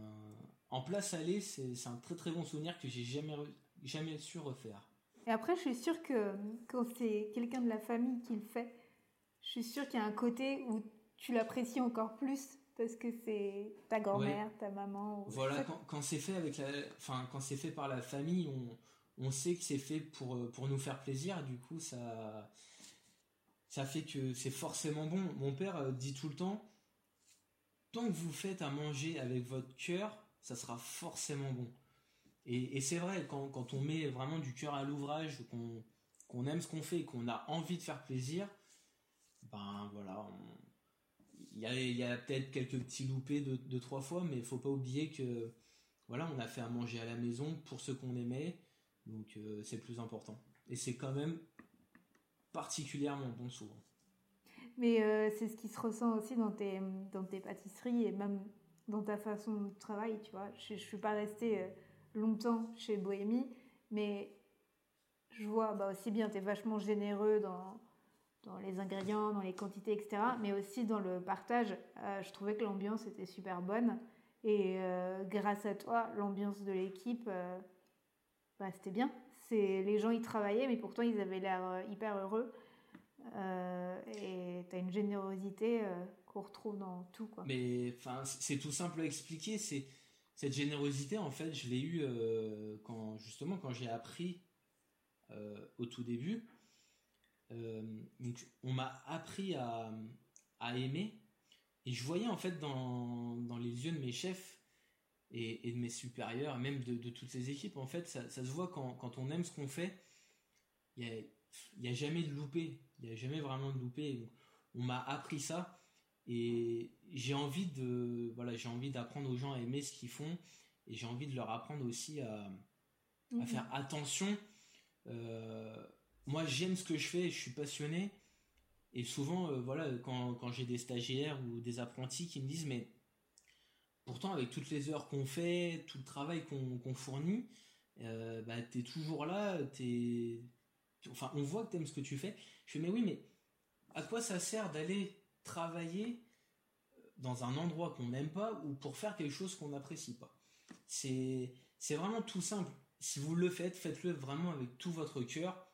A: en plat salé, c'est un très très bon souvenir que j'ai jamais jamais su refaire.
B: Et après, je suis sûre que quand c'est quelqu'un de la famille qui le fait, je suis sûre qu'il y a un côté où tu l'apprécies encore plus parce que c'est ta grand-mère, ta maman.
A: Voilà, quand, c'est fait avec la, enfin quand c'est fait par la famille, on, on sait que c'est fait pour pour nous faire plaisir. Du coup, ça ça fait que c'est forcément bon. Mon père euh, dit tout le temps, tant que vous faites à manger avec votre cœur, ça sera forcément bon. Et, c'est vrai, quand, quand, on met vraiment du cœur à l'ouvrage, qu'on aime ce qu'on fait et qu'on a envie de faire plaisir, voilà, il y a, peut-être quelques petits loupés de, trois fois, mais il faut pas oublier que voilà, on a fait à manger à la maison pour ceux qu'on aimait, donc euh, c'est plus important. Et c'est quand même particulièrement bon souvent.
B: Mais euh, c'est ce qui se ressent aussi dans tes, dans tes pâtisseries et même dans ta façon de travailler, tu vois. Je ne suis pas restée euh, longtemps chez Bohémie, mais je vois bah, aussi bien, tu es vachement généreux dans, dans les ingrédients, dans les quantités, etc. Mais aussi dans le partage. Euh, je trouvais que l'ambiance était super bonne. Et grâce à toi, l'ambiance de l'équipe, bah, c'était bien. Les gens y travaillaient, mais pourtant ils avaient l'air hyper heureux. Euh, et tu as une générosité euh, qu'on retrouve dans tout. Quoi.
A: Mais c'est tout simple à expliquer. C'est cette générosité, en fait, je l'ai eu euh, quand justement quand j'ai appris au tout début. Donc, on m'a appris à, à, aimer, et je voyais en fait dans, dans les yeux de mes chefs et, et de mes supérieurs, même de, de, toutes les équipes, en fait, ça, ça se voit quand, quand on aime ce qu'on fait. Il y a, n'y a jamais de loupé. Il n'y a jamais vraiment de loupé. On m'a appris ça et j'ai envie de voilà, j'ai envie d'apprendre aux gens à aimer ce qu'ils font et j'ai envie de leur apprendre aussi à, mhm. faire attention. Euh, moi, j'aime ce que je fais, je suis passionné. Et souvent, euh, voilà, quand, j'ai des stagiaires ou des apprentis qui me disent, mais pourtant, avec toutes les heures qu'on fait, tout le travail qu'on fournit, euh, bah, tu es toujours là, es enfin, on voit que tu aimes ce que tu fais. Je fais, mais oui, mais à quoi ça sert d'aller travailler dans un endroit qu'on n'aime pas ou pour faire quelque chose qu'on n'apprécie pas? C'est vraiment tout simple. Si vous le faites, faites-le vraiment avec tout votre cœur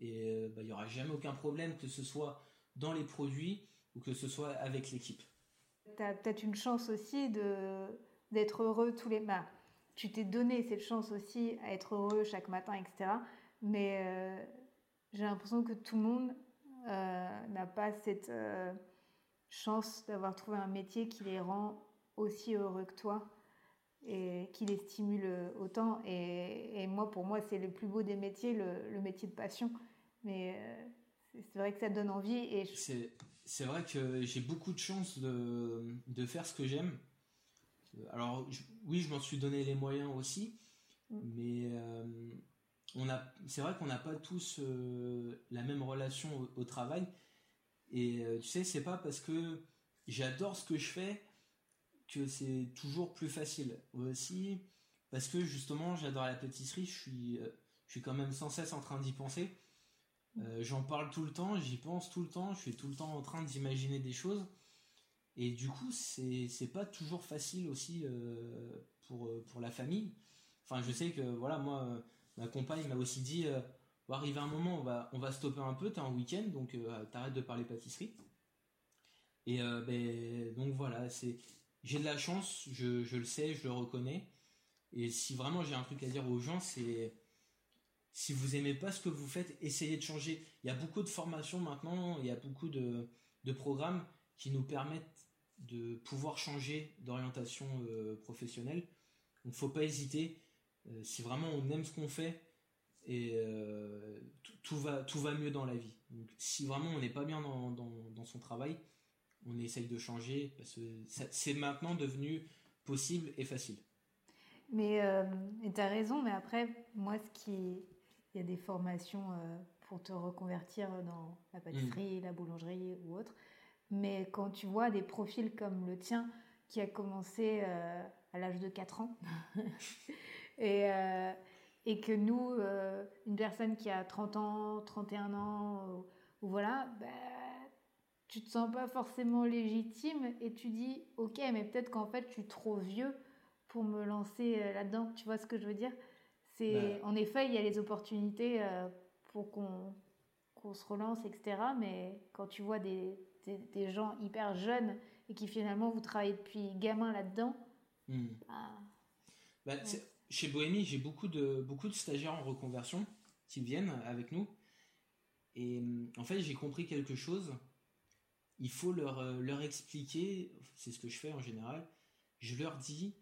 A: et euh, bah, il n'y aura jamais aucun problème que ce soit dans les produits ou que ce soit avec l'équipe.
B: Tu as peut-être une chance aussi de d'être heureux tous les matins. Tu t'es donné cette chance aussi à être heureux chaque matin, etc. Mais euh, j'ai l'impression que tout le monde euh, n'a pas cette chance d'avoir trouvé un métier qui les rend aussi heureux que toi et qui les stimule autant. Et, moi, pour moi, c'est le plus beau des métiers, le, métier de passion. Mais euh, c'est vrai que ça donne envie. Et
A: C'est vrai que j'ai beaucoup de chance de, de faire ce que j'aime. Alors, oui, je m'en suis donné les moyens aussi, mm. mais c'est vrai qu'on n'a pas tous euh, la même relation au, travail. Et euh, tu sais, c'est pas parce que j'adore ce que je fais que c'est toujours plus facile. Aussi, parce que justement, j'adore la pâtisserie, je suis, euh, je suis quand même sans cesse en train d'y penser. J'en parle tout le temps, j'y pense tout le temps, je suis tout le temps en train d'imaginer des choses. Et du coup, c'est, pas toujours facile aussi pour, pour la famille. Enfin, je sais que, voilà, moi ma compagne m'a aussi dit euh, va arriver un moment, on va, on va stopper un peu, t'es en week-end, donc euh, t'arrêtes de parler pâtisserie. Et euh, ben, donc voilà, c'est j'ai de la chance, je, je, le sais, je le reconnais. Et si vraiment j'ai un truc à dire aux gens, c'est si vous aimez pas ce que vous faites, essayez de changer. Il y a beaucoup de formations maintenant, il y a beaucoup de, programmes qui nous permettent de pouvoir changer d'orientation professionnelle. Donc faut pas hésiter. Euh, si vraiment on aime ce qu'on fait, et euh, tout, va, tout va mieux dans la vie. si vraiment on n'est pas bien dans, dans, son travail, on essaye de changer parce que c'est maintenant devenu possible et facile.
B: Mais euh, tu as raison, mais après, moi, ce qui. Il y a des formations pour te reconvertir dans la pâtisserie, mm. la boulangerie ou autre. Mais quand tu vois des profils comme le tien, qui a commencé à l'âge de 4 ans, [laughs] Et, euh, et que nous, euh, une personne qui a 30 ans, 31 ans, ou, voilà, bah, tu te sens pas forcément légitime et tu dis, ok, mais peut-être qu'en fait, je suis trop vieux pour me lancer euh, là-dedans. Tu vois ce que je veux dire? C'est bah. En effet, il y a les opportunités pour qu'on qu'on se relance, etc. Mais quand tu vois des, des, des, gens hyper jeunes et qui finalement vous travaillez depuis gamin là-dedans.
A: Hmm.
B: bah,
A: Bah, c'est- Chez Bohémie, j'ai beaucoup de, beaucoup de stagiaires en reconversion qui viennent avec nous. Et en fait, j'ai compris quelque chose. Il faut leur, euh, leur expliquer, c'est ce que je fais en général. Je leur dis,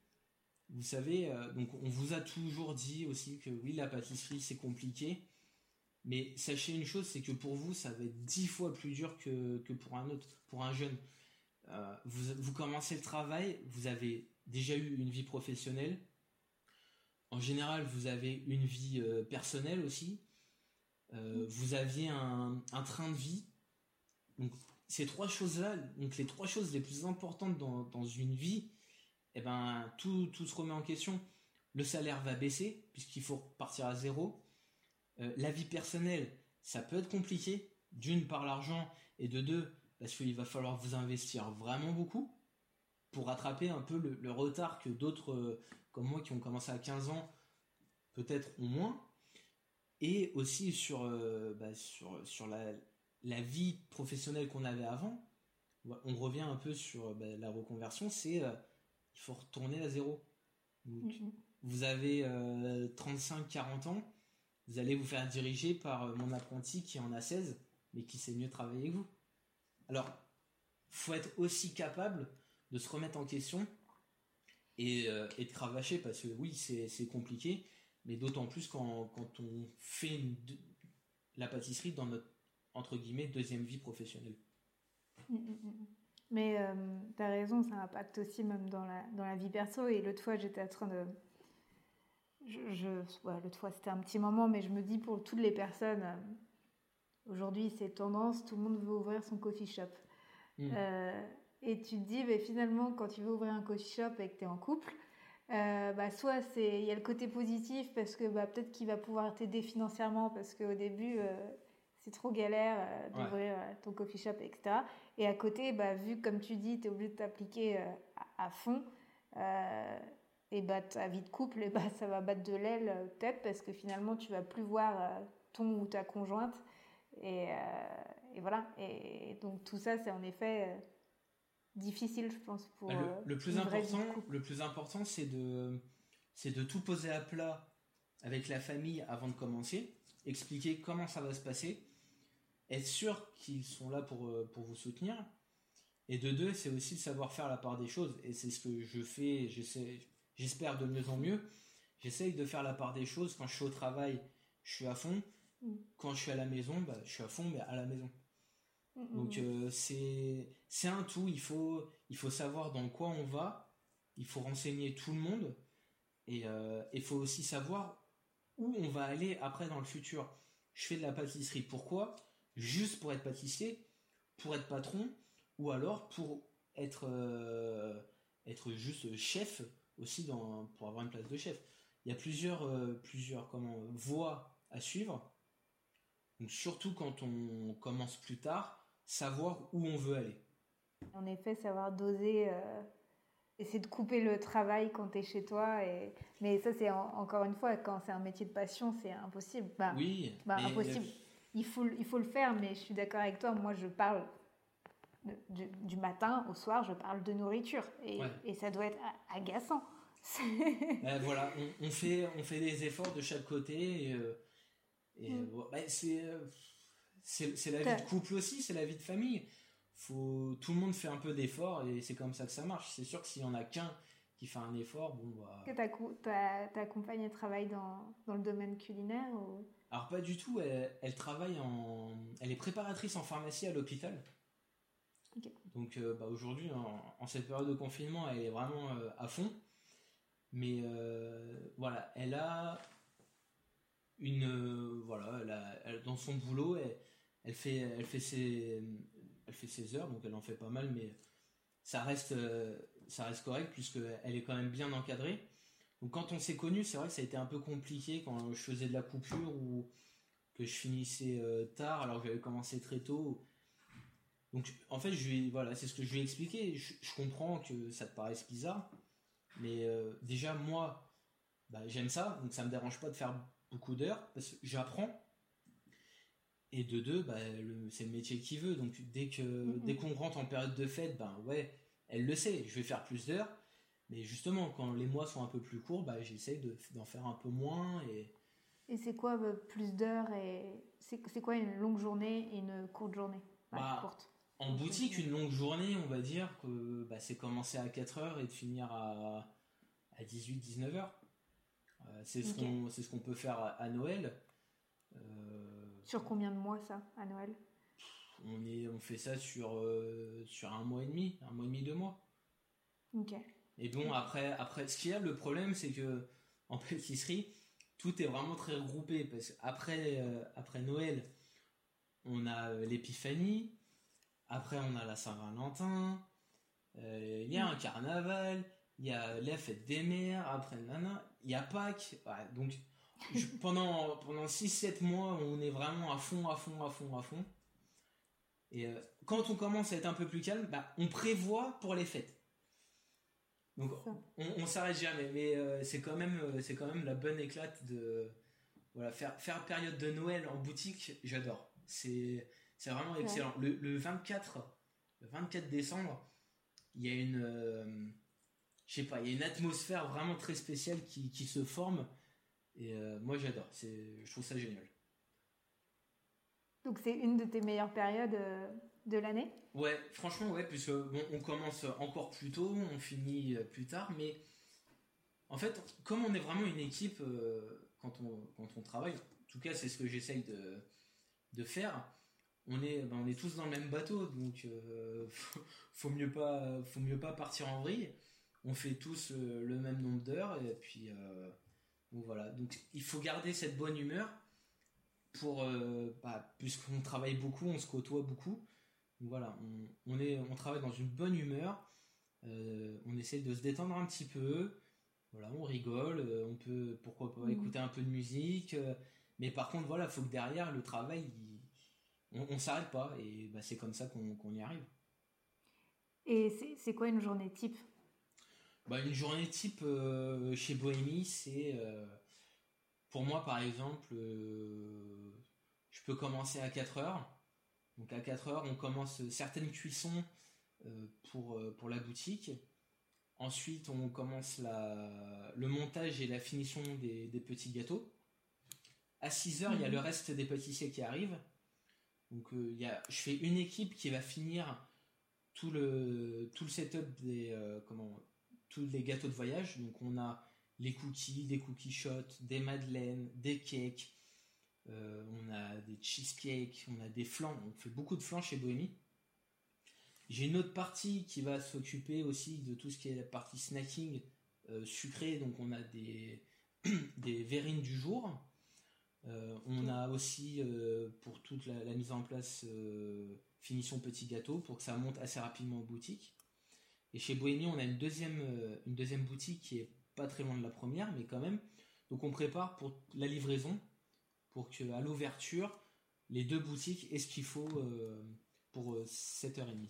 A: vous savez, euh, donc on vous a toujours dit aussi que oui, la pâtisserie c'est compliqué. Mais sachez une chose, c'est que pour vous, ça va être dix fois plus dur que, que pour un autre, pour un jeune. Euh, vous, vous commencez le travail, vous avez déjà eu une vie professionnelle. En général, vous avez une vie euh, personnelle aussi. Vous aviez un, un train de vie. Donc, ces trois choses-là, donc les trois choses les plus importantes dans, dans une vie, eh ben, tout, tout se remet en question. Le salaire va baisser, puisqu'il faut partir à zéro. Euh, la vie personnelle, ça peut être compliqué. D'une, par l'argent, et de deux, parce qu'il va falloir vous investir vraiment beaucoup pour rattraper un peu le, retard que d'autres, euh, comme moi, qui ont commencé à 15 ans, peut-être ont moins. Et aussi sur, euh, bah, sur, sur la, la vie professionnelle qu'on avait avant. On revient un peu sur bah, la reconversion, c'est il faut retourner à zéro. Donc,
B: Mhm.
A: vous avez 35-40 ans, vous allez vous faire diriger par euh, mon apprenti qui en a 16, mais qui sait mieux travailler que vous. Alors, faut être aussi capable de se remettre en question et, euh, et de cravacher, parce que oui, c'est compliqué, mais d'autant plus quand, quand on fait une la pâtisserie dans notre, entre guillemets, deuxième vie professionnelle.
B: Mm, mm, Mais tu as raison, ça impacte aussi même dans la, dans la vie perso. Et l'autre fois, j'étais en train de. Je, je, ouais, l'autre fois, c'était un petit moment, mais je me dis pour toutes les personnes, euh, aujourd'hui, c'est tendance, tout le monde veut ouvrir son coffee shop.
A: Mm.
B: Euh, et tu te dis, mais finalement, quand tu veux ouvrir un coffee shop et que tu es en couple, euh, bah, soit c'est il y a le côté positif parce que bah, peut-être qu'il va pouvoir t'aider financièrement parce qu'au début, euh, c'est trop galère euh, d'ouvrir euh, ton coffee shop, etc. Et à côté, bah, vu comme tu dis, tu es obligé de t'appliquer euh, à, à fond, euh, et bah, ta vie de couple, et bah, ça va battre de l'aile euh, peut-être parce que finalement, tu vas plus voir ton ou ta conjointe. Et, et voilà. Et donc tout ça, c'est en effet difficile, je pense, pour
A: le, le plus important, le plus important, c'est de, c'est de tout poser à plat avec la famille avant de commencer, expliquer comment ça va se passer, être sûr qu'ils sont là pour, euh, pour vous soutenir. Et de deux, c'est aussi de savoir faire la part des choses. Et c'est ce que je fais, j'espère de mieux en mieux. J'essaye de faire la part des choses. Quand je suis au travail, je suis à fond.
B: Mm.
A: Quand je suis à la maison, bah, je suis à fond, mais à la maison.
B: Mm, mm,
A: Donc euh, c'est un tout, il faut, il faut savoir dans quoi on va, il faut renseigner tout le monde, et euh, il faut aussi savoir où on va aller après dans le futur. Je fais de la pâtisserie, pourquoi? Juste pour être pâtissier, pour être patron, ou alors pour être, euh, être juste chef aussi dans, pour avoir une place de chef. Il y a plusieurs, euh, plusieurs comment, voies à suivre. Donc surtout quand on commence plus tard, savoir où on veut aller.
B: En effet, savoir doser, euh, essayer de couper le travail quand tu es chez toi. Et... Mais ça, c'est en- encore une fois, quand c'est un métier de passion, c'est impossible. Bah,
A: Oui,
B: bah, impossible. Il faut, le- il faut le faire, mais je suis d'accord avec toi. Moi, je parle de- du, du matin au soir, je parle de nourriture. Et,
A: Ouais.
B: et ça doit être agaçant. [laughs]
A: Euh, voilà, on, on fait, on fait des efforts de chaque côté. Et, euh, et,
B: Mm.
A: euh, bah, c'est, c'est, la vie de couple aussi, c'est la vie de famille. Faut, tout le monde fait un peu d'efforts et c'est comme ça que ça marche. C'est sûr que s'il y en a qu'un qui fait un effort, bon bah.
B: Que ta, ta, ta compagne travaille dans, dans le domaine culinaire ou...
A: Alors pas du tout, elle, elle travaille en. Elle est préparatrice en pharmacie à l'hôpital. Donc euh, bah, aujourd'hui, en, en cette période de confinement, elle est vraiment euh, à fond. Mais euh, voilà, elle a une. voilà, elle a- elle- dans son boulot, elle, elle fait, elle, fait ses, elle fait ses heures, donc elle en fait pas mal, mais ça reste, ça reste correct puisqu'elle est quand même bien encadrée. Donc quand on s'est connus, c'est vrai que ça a été un peu compliqué quand je faisais de la coupure ou que je finissais euh, tard alors que j'avais commencé très tôt. Donc en fait, je lui, voilà, c'est ce que je lui ai expliqué. Je, je comprends que ça te paraisse bizarre, mais euh, déjà moi, bah, j'aime ça, donc ça me dérange pas de faire beaucoup d'heures parce que j'apprends. Et de deux, bah, c'est le métier qui veut. Donc dès que dès qu'on rentre en période de fête, ben ouais, elle le sait. Je vais faire plus d'heures, mais justement, quand les mois sont un peu plus courts, bah, j'essaye d'en faire un peu moins. Et,
B: et c'est quoi bah, plus d'heures et c'est quoi une longue journée et une courte journée?
A: Bah, courte. En boutique, une longue journée, on va dire que bah, c'est commencer à 4 heures et de finir à, à 18-19 heures. Euh, c'est ce qu'on ce qu'on peut faire à, Noël.
B: Euh, sur combien de mois ça, à Noël?
A: On, est, on fait ça sur, euh, sur un mois et demi, un mois et demi, deux mois.
B: Ok.
A: Et bon, après, après, ce qu'il y a, le problème, c'est que en pâtisserie, tout est vraiment très regroupé. Parce qu'après après Noël, on a l'épiphanie, après on a la Saint-Valentin, il y a un carnaval, il y a la fête des mères, après nana, il y a Pâques. donc [laughs] pendant pendant 6-7 mois, on est vraiment à fond, à fond, à fond, à fond. Et euh, quand on commence à être un peu plus calme, bah, on prévoit pour les fêtes. Donc on, on s'arrête jamais, mais euh, c'est quand même euh, c'est quand même la bonne éclate de voilà faire faire période de Noël en boutique, j'adore. C'est c'est vraiment excellent. Le, le 24 le 24 décembre, il y a une je sais pas, il y a une atmosphère vraiment très spéciale qui, qui se forme. Et euh, moi, j'adore. C'est, je trouve ça génial.
B: Donc, c'est une de tes meilleures périodes euh, de l'année?
A: Ouais, franchement, ouais, puisque bon, on commence encore plus tôt, on finit euh, plus tard, mais en fait, comme on est vraiment une équipe quand, on, quand on travaille, en tout cas, c'est ce que j'essaye de, de faire. On est, ben, on est tous dans le même bateau, donc faut, [laughs] faut mieux pas, faut mieux pas partir en vrille on fait tous euh, le même nombre d'heures et puis euh, voilà. Donc il faut garder cette bonne humeur pour euh, bah, puisqu'on travaille beaucoup, on se côtoie beaucoup. Voilà, on, est, on travaille dans une bonne humeur. on essaie de se détendre un petit peu. Voilà, on rigole, on peut pourquoi pas mmh. écouter un peu de musique. mais par contre, voilà, faut que derrière le travail, on, on s'arrête pas et bah, c'est comme ça qu'on y arrive.
B: Et c'est quoi une journée type?
A: Bah, une journée type euh, chez Bohemi, c'est euh, pour moi par exemple, euh, je peux commencer à 4 heures. Donc à 4 heures, on commence certaines cuissons pour, pour la boutique. Ensuite, on commence la, le montage et la finition des, petits gâteaux. À 6 heures, il y a le mhm. reste des pâtissiers qui arrivent. Donc il y a, je fais une équipe qui va finir tout le, tout le setup des, comment, tous les gâteaux de voyage. Donc on a les cookies, des cookies shots, des madeleines, des cakes, euh, on a des cheesecakes, on a des flans. On fait beaucoup de flans chez Bohemi. J'ai une autre partie qui va s'occuper aussi de tout ce qui est la partie snacking euh, sucré. Donc on a [clears throat] des, verrines du jour. Euh, on a aussi pour toute la, mise en place finition petit gâteau pour que ça monte assez rapidement en boutique. Et chez Bohémie, on a une deuxième, euh, une deuxième boutique qui est pas très loin de la première, mais quand même. Donc on prépare pour la livraison, pour que à l'ouverture, les deux boutiques aient ce qu'il faut euh, pour 7h30. Euh,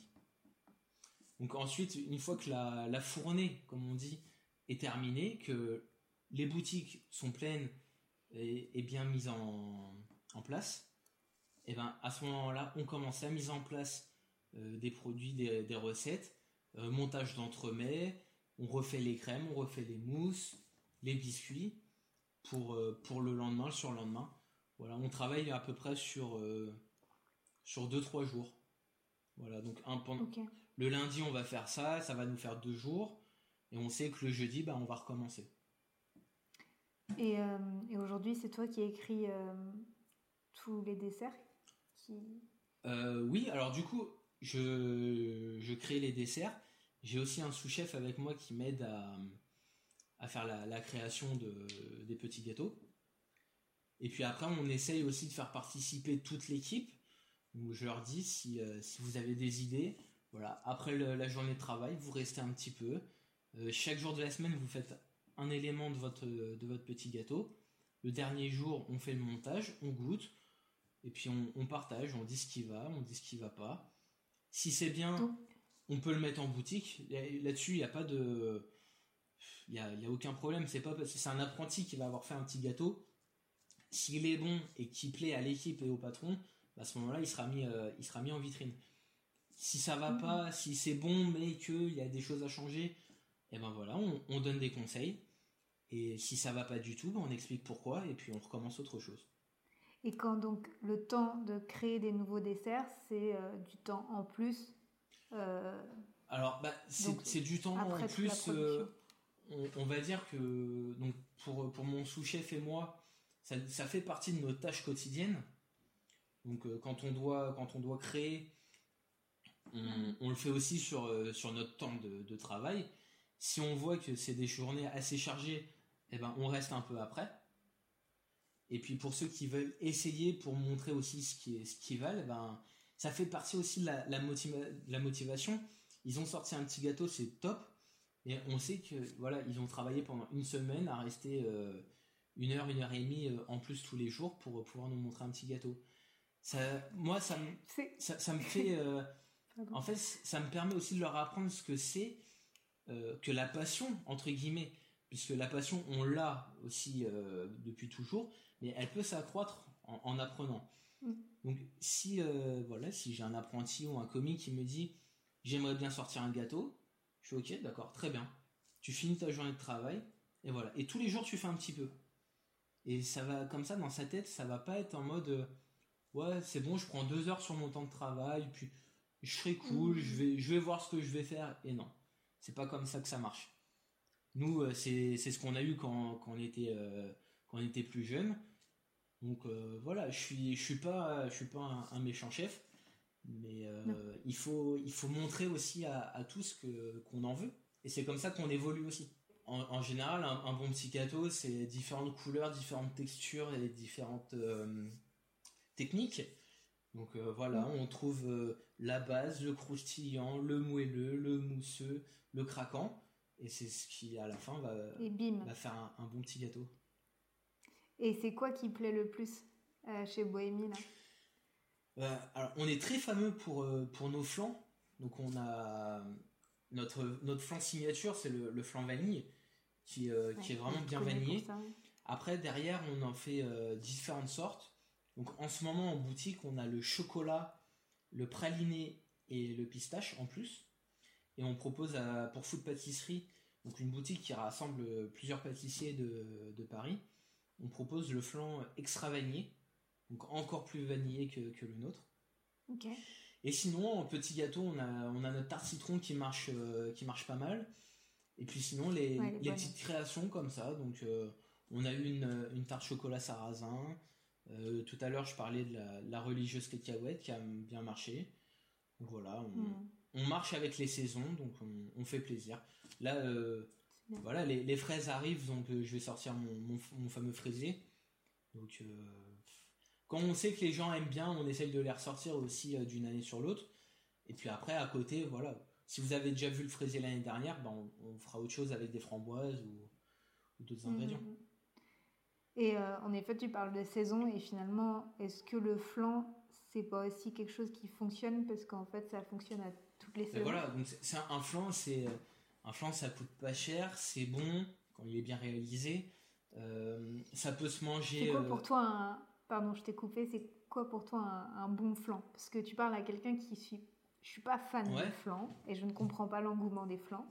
A: Donc ensuite, une fois que la, fournée, comme on dit, est terminée, que les boutiques sont pleines et, bien mises en, place, et eh ben à ce moment-là, on commence la mise en place des produits, des recettes, euh, montage d'entremets, on refait les crèmes, on refait les mousses, les biscuits pour, euh, pour le lendemain, le surlendemain. Voilà, on travaille à peu près sur, euh, sur 2-3 jours. Voilà, donc un, le lundi on va faire ça, ça va nous faire deux jours, et on sait que le jeudi, bah, on va recommencer.
B: Et, et aujourd'hui, c'est toi qui écris tous les desserts
A: Oui, alors du coup, je, je crée les desserts. J'ai aussi un sous-chef avec moi qui m'aide à, à, faire la, création de, des petits gâteaux. Et puis après, on essaye aussi de faire participer toute l'équipe. Où je leur dis si, euh, si, vous avez des idées, voilà, après la journée de travail, vous restez un petit peu. Euh, chaque jour de la semaine, vous faites un élément de votre, de votre petit gâteau. Le dernier jour, on fait le montage, on goûte, et puis on, on partage, on dit ce qui va, on dit ce qui va pas. Si c'est bien, on peut le mettre en boutique. Là-dessus, il n'y a pas de. Il n'y a, aucun problème. C'est pas parce que c'est un apprenti qui va avoir fait un petit gâteau. S'il est bon et qu'il plaît à l'équipe et au patron, bah, à ce moment-là, il, sera mis, euh, il sera mis en vitrine. si ça va pas, si c'est bon, mais qu'il y a des choses à changer, et eh ben voilà, on, donne des conseils. Et si ça va pas du tout, ben on explique pourquoi et puis on recommence autre chose.
B: Et quand donc le temps de créer des nouveaux desserts, c'est euh, du temps en plus
A: euh, Alors, bah, c'est du temps en plus. Euh, on, va dire que donc pour, pour mon sous-chef et moi, ça, fait partie de nos tâches quotidiennes. Donc quand on doit quand on doit créer, on, le fait aussi sur, sur notre temps de, travail. Si on voit que c'est des journées assez chargées, eh ben on reste un peu après. Et puis pour ceux qui veulent essayer pour montrer aussi ce qui ce qui valent, ben ça fait partie aussi de la, la, motivation. Ils ont sorti un petit gâteau, c'est top. Et on sait que voilà, ils ont travaillé pendant une semaine à rester euh, une heure, une heure et demie euh, en plus tous les jours pour pouvoir nous montrer un petit gâteau. Ça, moi, ça me, ça, me fait. Euh, [laughs] en fait, ça me permet aussi de leur apprendre ce que c'est que la passion, entre guillemets. Puisque la passion, on l'a aussi depuis toujours mais elle peut s'accroître en, apprenant. Mm. Donc si euh, voilà, si j'ai un apprenti ou un commis qui me dit j'aimerais bien sortir un gâteau, je suis ok, d'accord, très bien. Tu finis ta journée de travail et voilà. Et tous les jours tu fais un petit peu. Et ça va comme ça dans sa tête, ça va pas être en mode euh, ouais c'est bon, je prends deux heures sur mon temps de travail, puis je serai cool, mm. je vais je vais voir ce que je vais faire. Et non, c'est pas comme ça que ça marche. Nous, euh, c'est ce qu'on a eu quand, quand on était quand on était plus jeune. Donc euh, voilà, je suis je suis pas je suis pas un, méchant chef, mais euh, il faut il faut montrer aussi à, tous que qu'on en veut. Et c'est comme ça qu'on évolue aussi. En, général, un, bon petit gâteau, c'est différentes couleurs, différentes textures et différentes euh, techniques. Donc voilà, on trouve la base, le croustillant, le moelleux, le mousseux, le craquant. Et c'est ce qui, à la fin, va, va faire un bon petit gâteau.
B: Et c'est quoi qui plaît le plus euh, chez Bohémie
A: euh, alors, on est très fameux pour, euh, pour nos flancs. Donc, on a notre, notre flan signature, c'est le, flan vanille, qui, qui est vraiment bien vanillé. Après, derrière, on en fait différentes sortes. Donc, en ce moment, en boutique, on a le chocolat, le praliné et le pistache en plus. Et on propose pour Food Pâtisserie, donc une boutique qui rassemble plusieurs pâtissiers de, de Paris on propose le flan extra vanillé, donc encore plus vanillé que, le nôtre. Et sinon, en petit gâteau, on a, on a notre tarte citron qui marche, euh, qui marche pas mal. Et puis sinon, les, petites créations comme ça. Donc, euh, on a eu une, une, tarte chocolat sarrasin. Euh, tout à l'heure, je parlais de la, religieuse cacahuète qui a bien marché. Donc voilà, on, hmm. marche avec les saisons, donc on, on fait plaisir. Là, voilà, les, fraises arrivent, donc euh, je vais sortir mon, fameux fraisier. Donc, euh, quand on sait que les gens aiment bien, on essaye de les ressortir aussi euh, d'une année sur l'autre. Et puis après, à côté, voilà. Si vous avez déjà vu le fraisier l'année dernière, ben on, fera autre chose avec des framboises ou, d'autres mmh, ingrédients.
B: Et en effet, tu parles de saison et finalement, est-ce que le flan, c'est pas aussi quelque chose qui fonctionne? Parce qu'en fait, ça fonctionne à toutes les saisons.
A: voilà, donc c'est un flan, c'est un flan, ça coûte pas cher, c'est bon quand il est bien réalisé. Euh, ça peut se manger.
B: C'est quoi pour euh, toi un... Pardon, je t'ai coupé. C'est quoi pour toi un, bon flan? Parce que tu parles à quelqu'un qui suis. Je suis pas fan des flan et je ne comprends pas l'engouement des flans.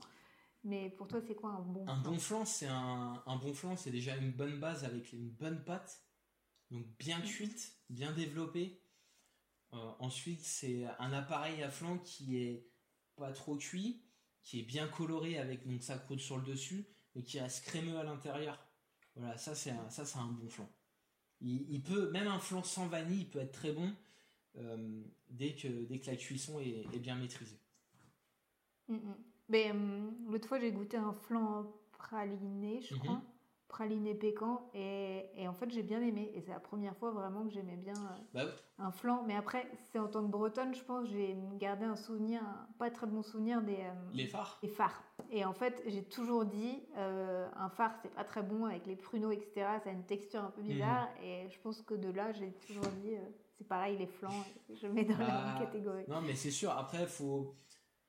B: Mais pour toi, c'est quoi un bon
A: Un bon flan, c'est un, un bon flan, c'est déjà une bonne base avec une bonne pâte, donc bien cuite, bien développée. Euh, ensuite, c'est un appareil à flan qui est pas trop cuit, qui est bien coloré avec donc sa croûte sur le dessus, mais qui reste crémeux à l'intérieur. Voilà, ça c'est un, ça c'est un bon flan. Il, peut même un flan sans vanille, il peut être très bon dès que dès que la cuisson est, bien maîtrisée.
B: Mm, mm. Mais euh, l'autre fois j'ai goûté un flan praliné, je crois. Mhm praliné pécan. Et, et en fait j'ai bien aimé. Et c'est la première fois vraiment que j'aimais bien euh, bah un flan. Mais après c'est en tant que bretonne je pense j'ai gardé un souvenir pas très bon souvenir des euh,
A: les phares.
B: les phares. Et en fait j'ai toujours dit euh, un phare c'est pas très bon avec les pruneaux etc ça a une texture un peu bizarre. Mhm. et je pense que de là j'ai toujours dit pareil les flancs [laughs] je mets dans la même bah, catégorie
A: non mais c'est sûr après faut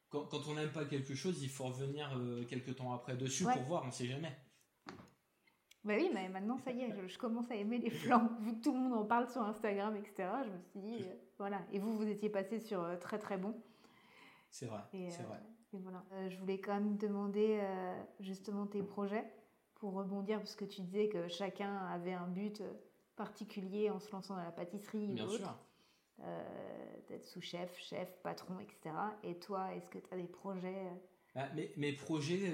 A: quand, quand on n'aime pas quelque chose il faut revenir quelques temps après dessus pour voir on sait jamais
B: bah oui, mais maintenant, ça y est, je, commence à aimer les flancs. [laughs] Vu que tout le monde en parle sur Instagram, etc., je me suis dit, euh, voilà. Et vous, vous étiez passé sur euh, très très bon.
A: C'est vrai, c'est vrai.
B: Et voilà. je voulais quand même demander justement tes projets pour rebondir, parce que tu disais que chacun avait un but particulier en se lançant dans la pâtisserie.
A: Bien sûr.
B: d'être sous-chef, chef, patron, etc. Et toi, est-ce que tu as des projets
A: bah, mes, projets,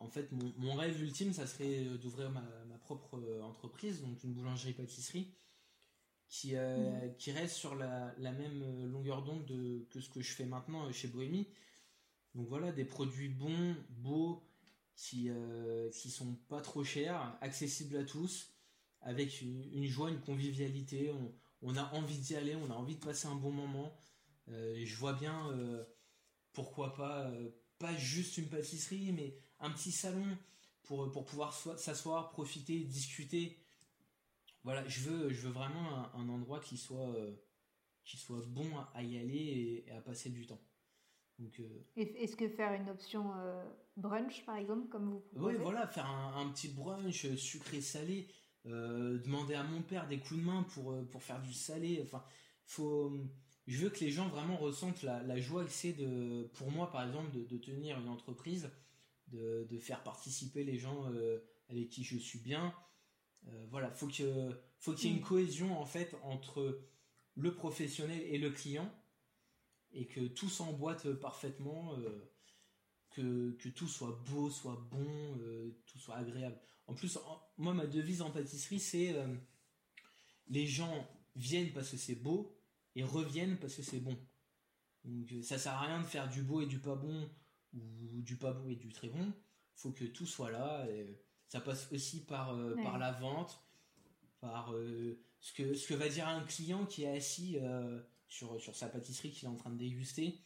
A: en fait, mon, rêve ultime, ça serait d'ouvrir ma, ma, propre entreprise, donc une boulangerie-pâtisserie qui, euh, mm. qui reste sur la, la même longueur d'onde que ce que je fais maintenant chez Bohémie. Donc voilà, des produits bons, beaux, qui, euh, qui sont pas trop chers, accessibles à tous, avec une, joie, une convivialité. On, on a envie d'y aller, on a envie de passer un bon moment. Euh, je vois bien, euh, pourquoi pas, pas juste une pâtisserie, mais un petit salon pour, pour pouvoir s'asseoir, profiter, discuter voilà, je veux, je veux vraiment un, endroit qui soit, euh, qui soit bon à y aller et, à passer du temps.
B: Donc, euh, Est-ce que faire une option euh, brunch, par exemple, comme vous
A: Oui, voilà, faire un, petit brunch sucré-salé, demander à mon père des coups de main pour, pour faire du salé. Enfin, faut, je veux que les gens vraiment ressentent la, joie que c'est de, pour moi, par exemple, de, de tenir une entreprise, de, de, faire participer les gens avec qui je suis bien, euh, voilà, faut que faut qu'il y ait une mm. cohésion en fait entre le professionnel et le client et que tout s'emboîte parfaitement, euh, que, que, tout soit beau, soit bon, euh, tout soit agréable. En plus, moi ma devise en pâtisserie c'est les gens viennent parce que c'est beau et reviennent parce que c'est bon. Donc ça sert à rien de faire du beau et du pas bon ou du pas beau et du très bon. Faut que tout soit là. Et, ça passe aussi par, euh, par la vente, par euh, ce, que, ce que va dire un client qui est assis euh, sur, sur sa pâtisserie qu'il est en train de déguster.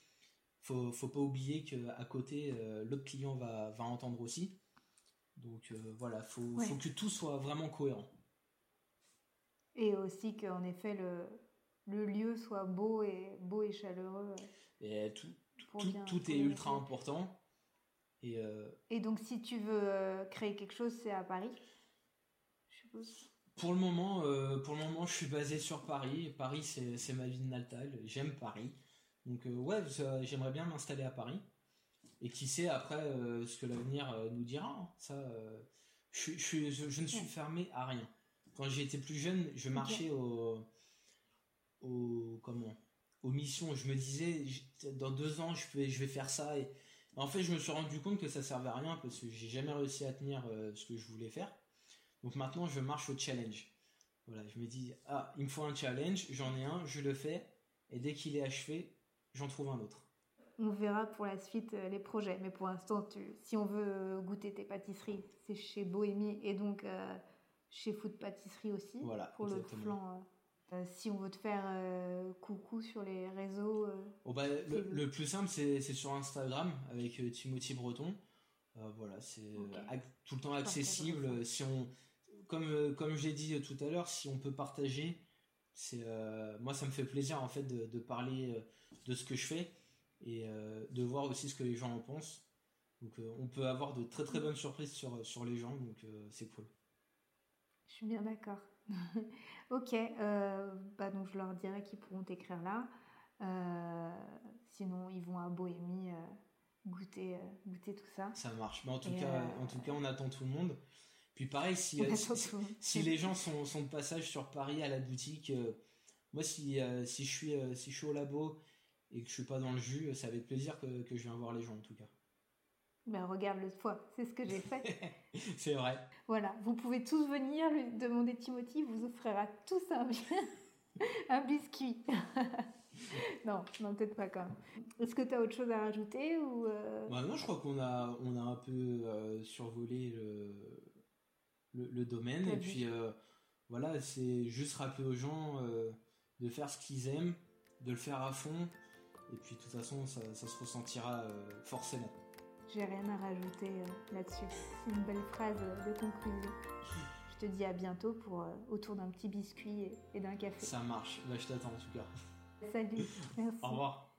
A: Faut, faut pas oublier qu'à côté, l'autre client va, va entendre aussi. Donc voilà, faut, faut que tout soit vraiment cohérent.
B: Et aussi qu'en effet, le, le lieu soit beau et, beau et chaleureux.
A: Et tout, tout, tout est ultra important.
B: Euh, Et, donc, si tu veux euh, créer quelque chose, c'est à Paris
A: Je suppose. Pour le moment, euh, pour le moment, je suis basé sur Paris. Paris, c'est ma ville natale. J'aime Paris. Donc, ouais, j'aimerais bien m'installer à Paris. Et qui sait après ce que l'avenir nous dira. Hein. Ça, je, je, je, ne suis fermé à rien. Quand j'étais plus jeune, je marchais au, au comment, aux missions. Je me disais, dans deux ans, je vais, je vais faire ça. Et, en fait, je me suis rendu compte que ça servait à rien parce que j'ai jamais réussi à tenir euh, ce que je voulais faire. Donc maintenant, je marche au challenge. Voilà, je me dis, ah, il me faut un challenge, j'en ai un, je le fais, et dès qu'il est achevé, j'en trouve un autre.
B: On verra pour la suite euh, les projets, mais pour l'instant, si on veut goûter tes pâtisseries, c'est chez Bohémie et donc euh, chez Food Pâtisserie aussi,
A: voilà,
B: pour le flan euh, si on veut te faire euh, coucou sur les réseaux euh,
A: oh, bah, le, plus simple, c'est sur Instagram avec Timothy Breton. voilà, c'est tout le temps accessible. Si on, comme, comme j'ai dit tout à l'heure, si on peut partager, c'est moi ça me fait plaisir en fait de, parler de ce que je fais et de voir aussi ce que les gens en pensent. Donc on peut avoir de très très bonnes surprises sur, sur les gens, donc c'est cool.
B: Je suis bien d'accord. [laughs] ok, euh, bah donc je leur dirai qu'ils pourront t'écrire là. Euh, sinon, ils vont à Bohémie euh, goûter, goûter tout ça.
A: Ça marche. Mais en tout, cas, en tout cas, on attend tout le monde. Puis pareil, si, si, les gens sont, sont, de passage sur Paris à la boutique, moi, si, si, je suis, si je suis au labo et que je suis pas dans le jus, ça va être plaisir que, que je viens voir les gens en tout cas.
B: Ben, regarde le foie, c'est ce que j'ai fait. [laughs]
A: c'est vrai.
B: Voilà, vous pouvez tous venir lui demander Timothy, vous offrira tous un, [laughs] un biscuit. [laughs] non, non peut-être pas quand même. Est-ce que tu as autre chose à rajouter ou euh?
A: bah Non, je crois qu'on a, on a un peu euh, survolé le, le, domaine. Et puis euh, voilà, c'est juste rappeler aux gens de faire ce qu'ils aiment, de le faire à fond. Et puis de toute façon, ça, ça se ressentira forcément.
B: J'ai rien à rajouter euh, là-dessus. C'est une belle phrase de conclusion. Je te dis à bientôt pour euh, autour d'un petit biscuit et, d'un café.
A: Ça marche. Là, je t'attends en tout cas.
B: Salut. [laughs] Merci.
A: Au revoir.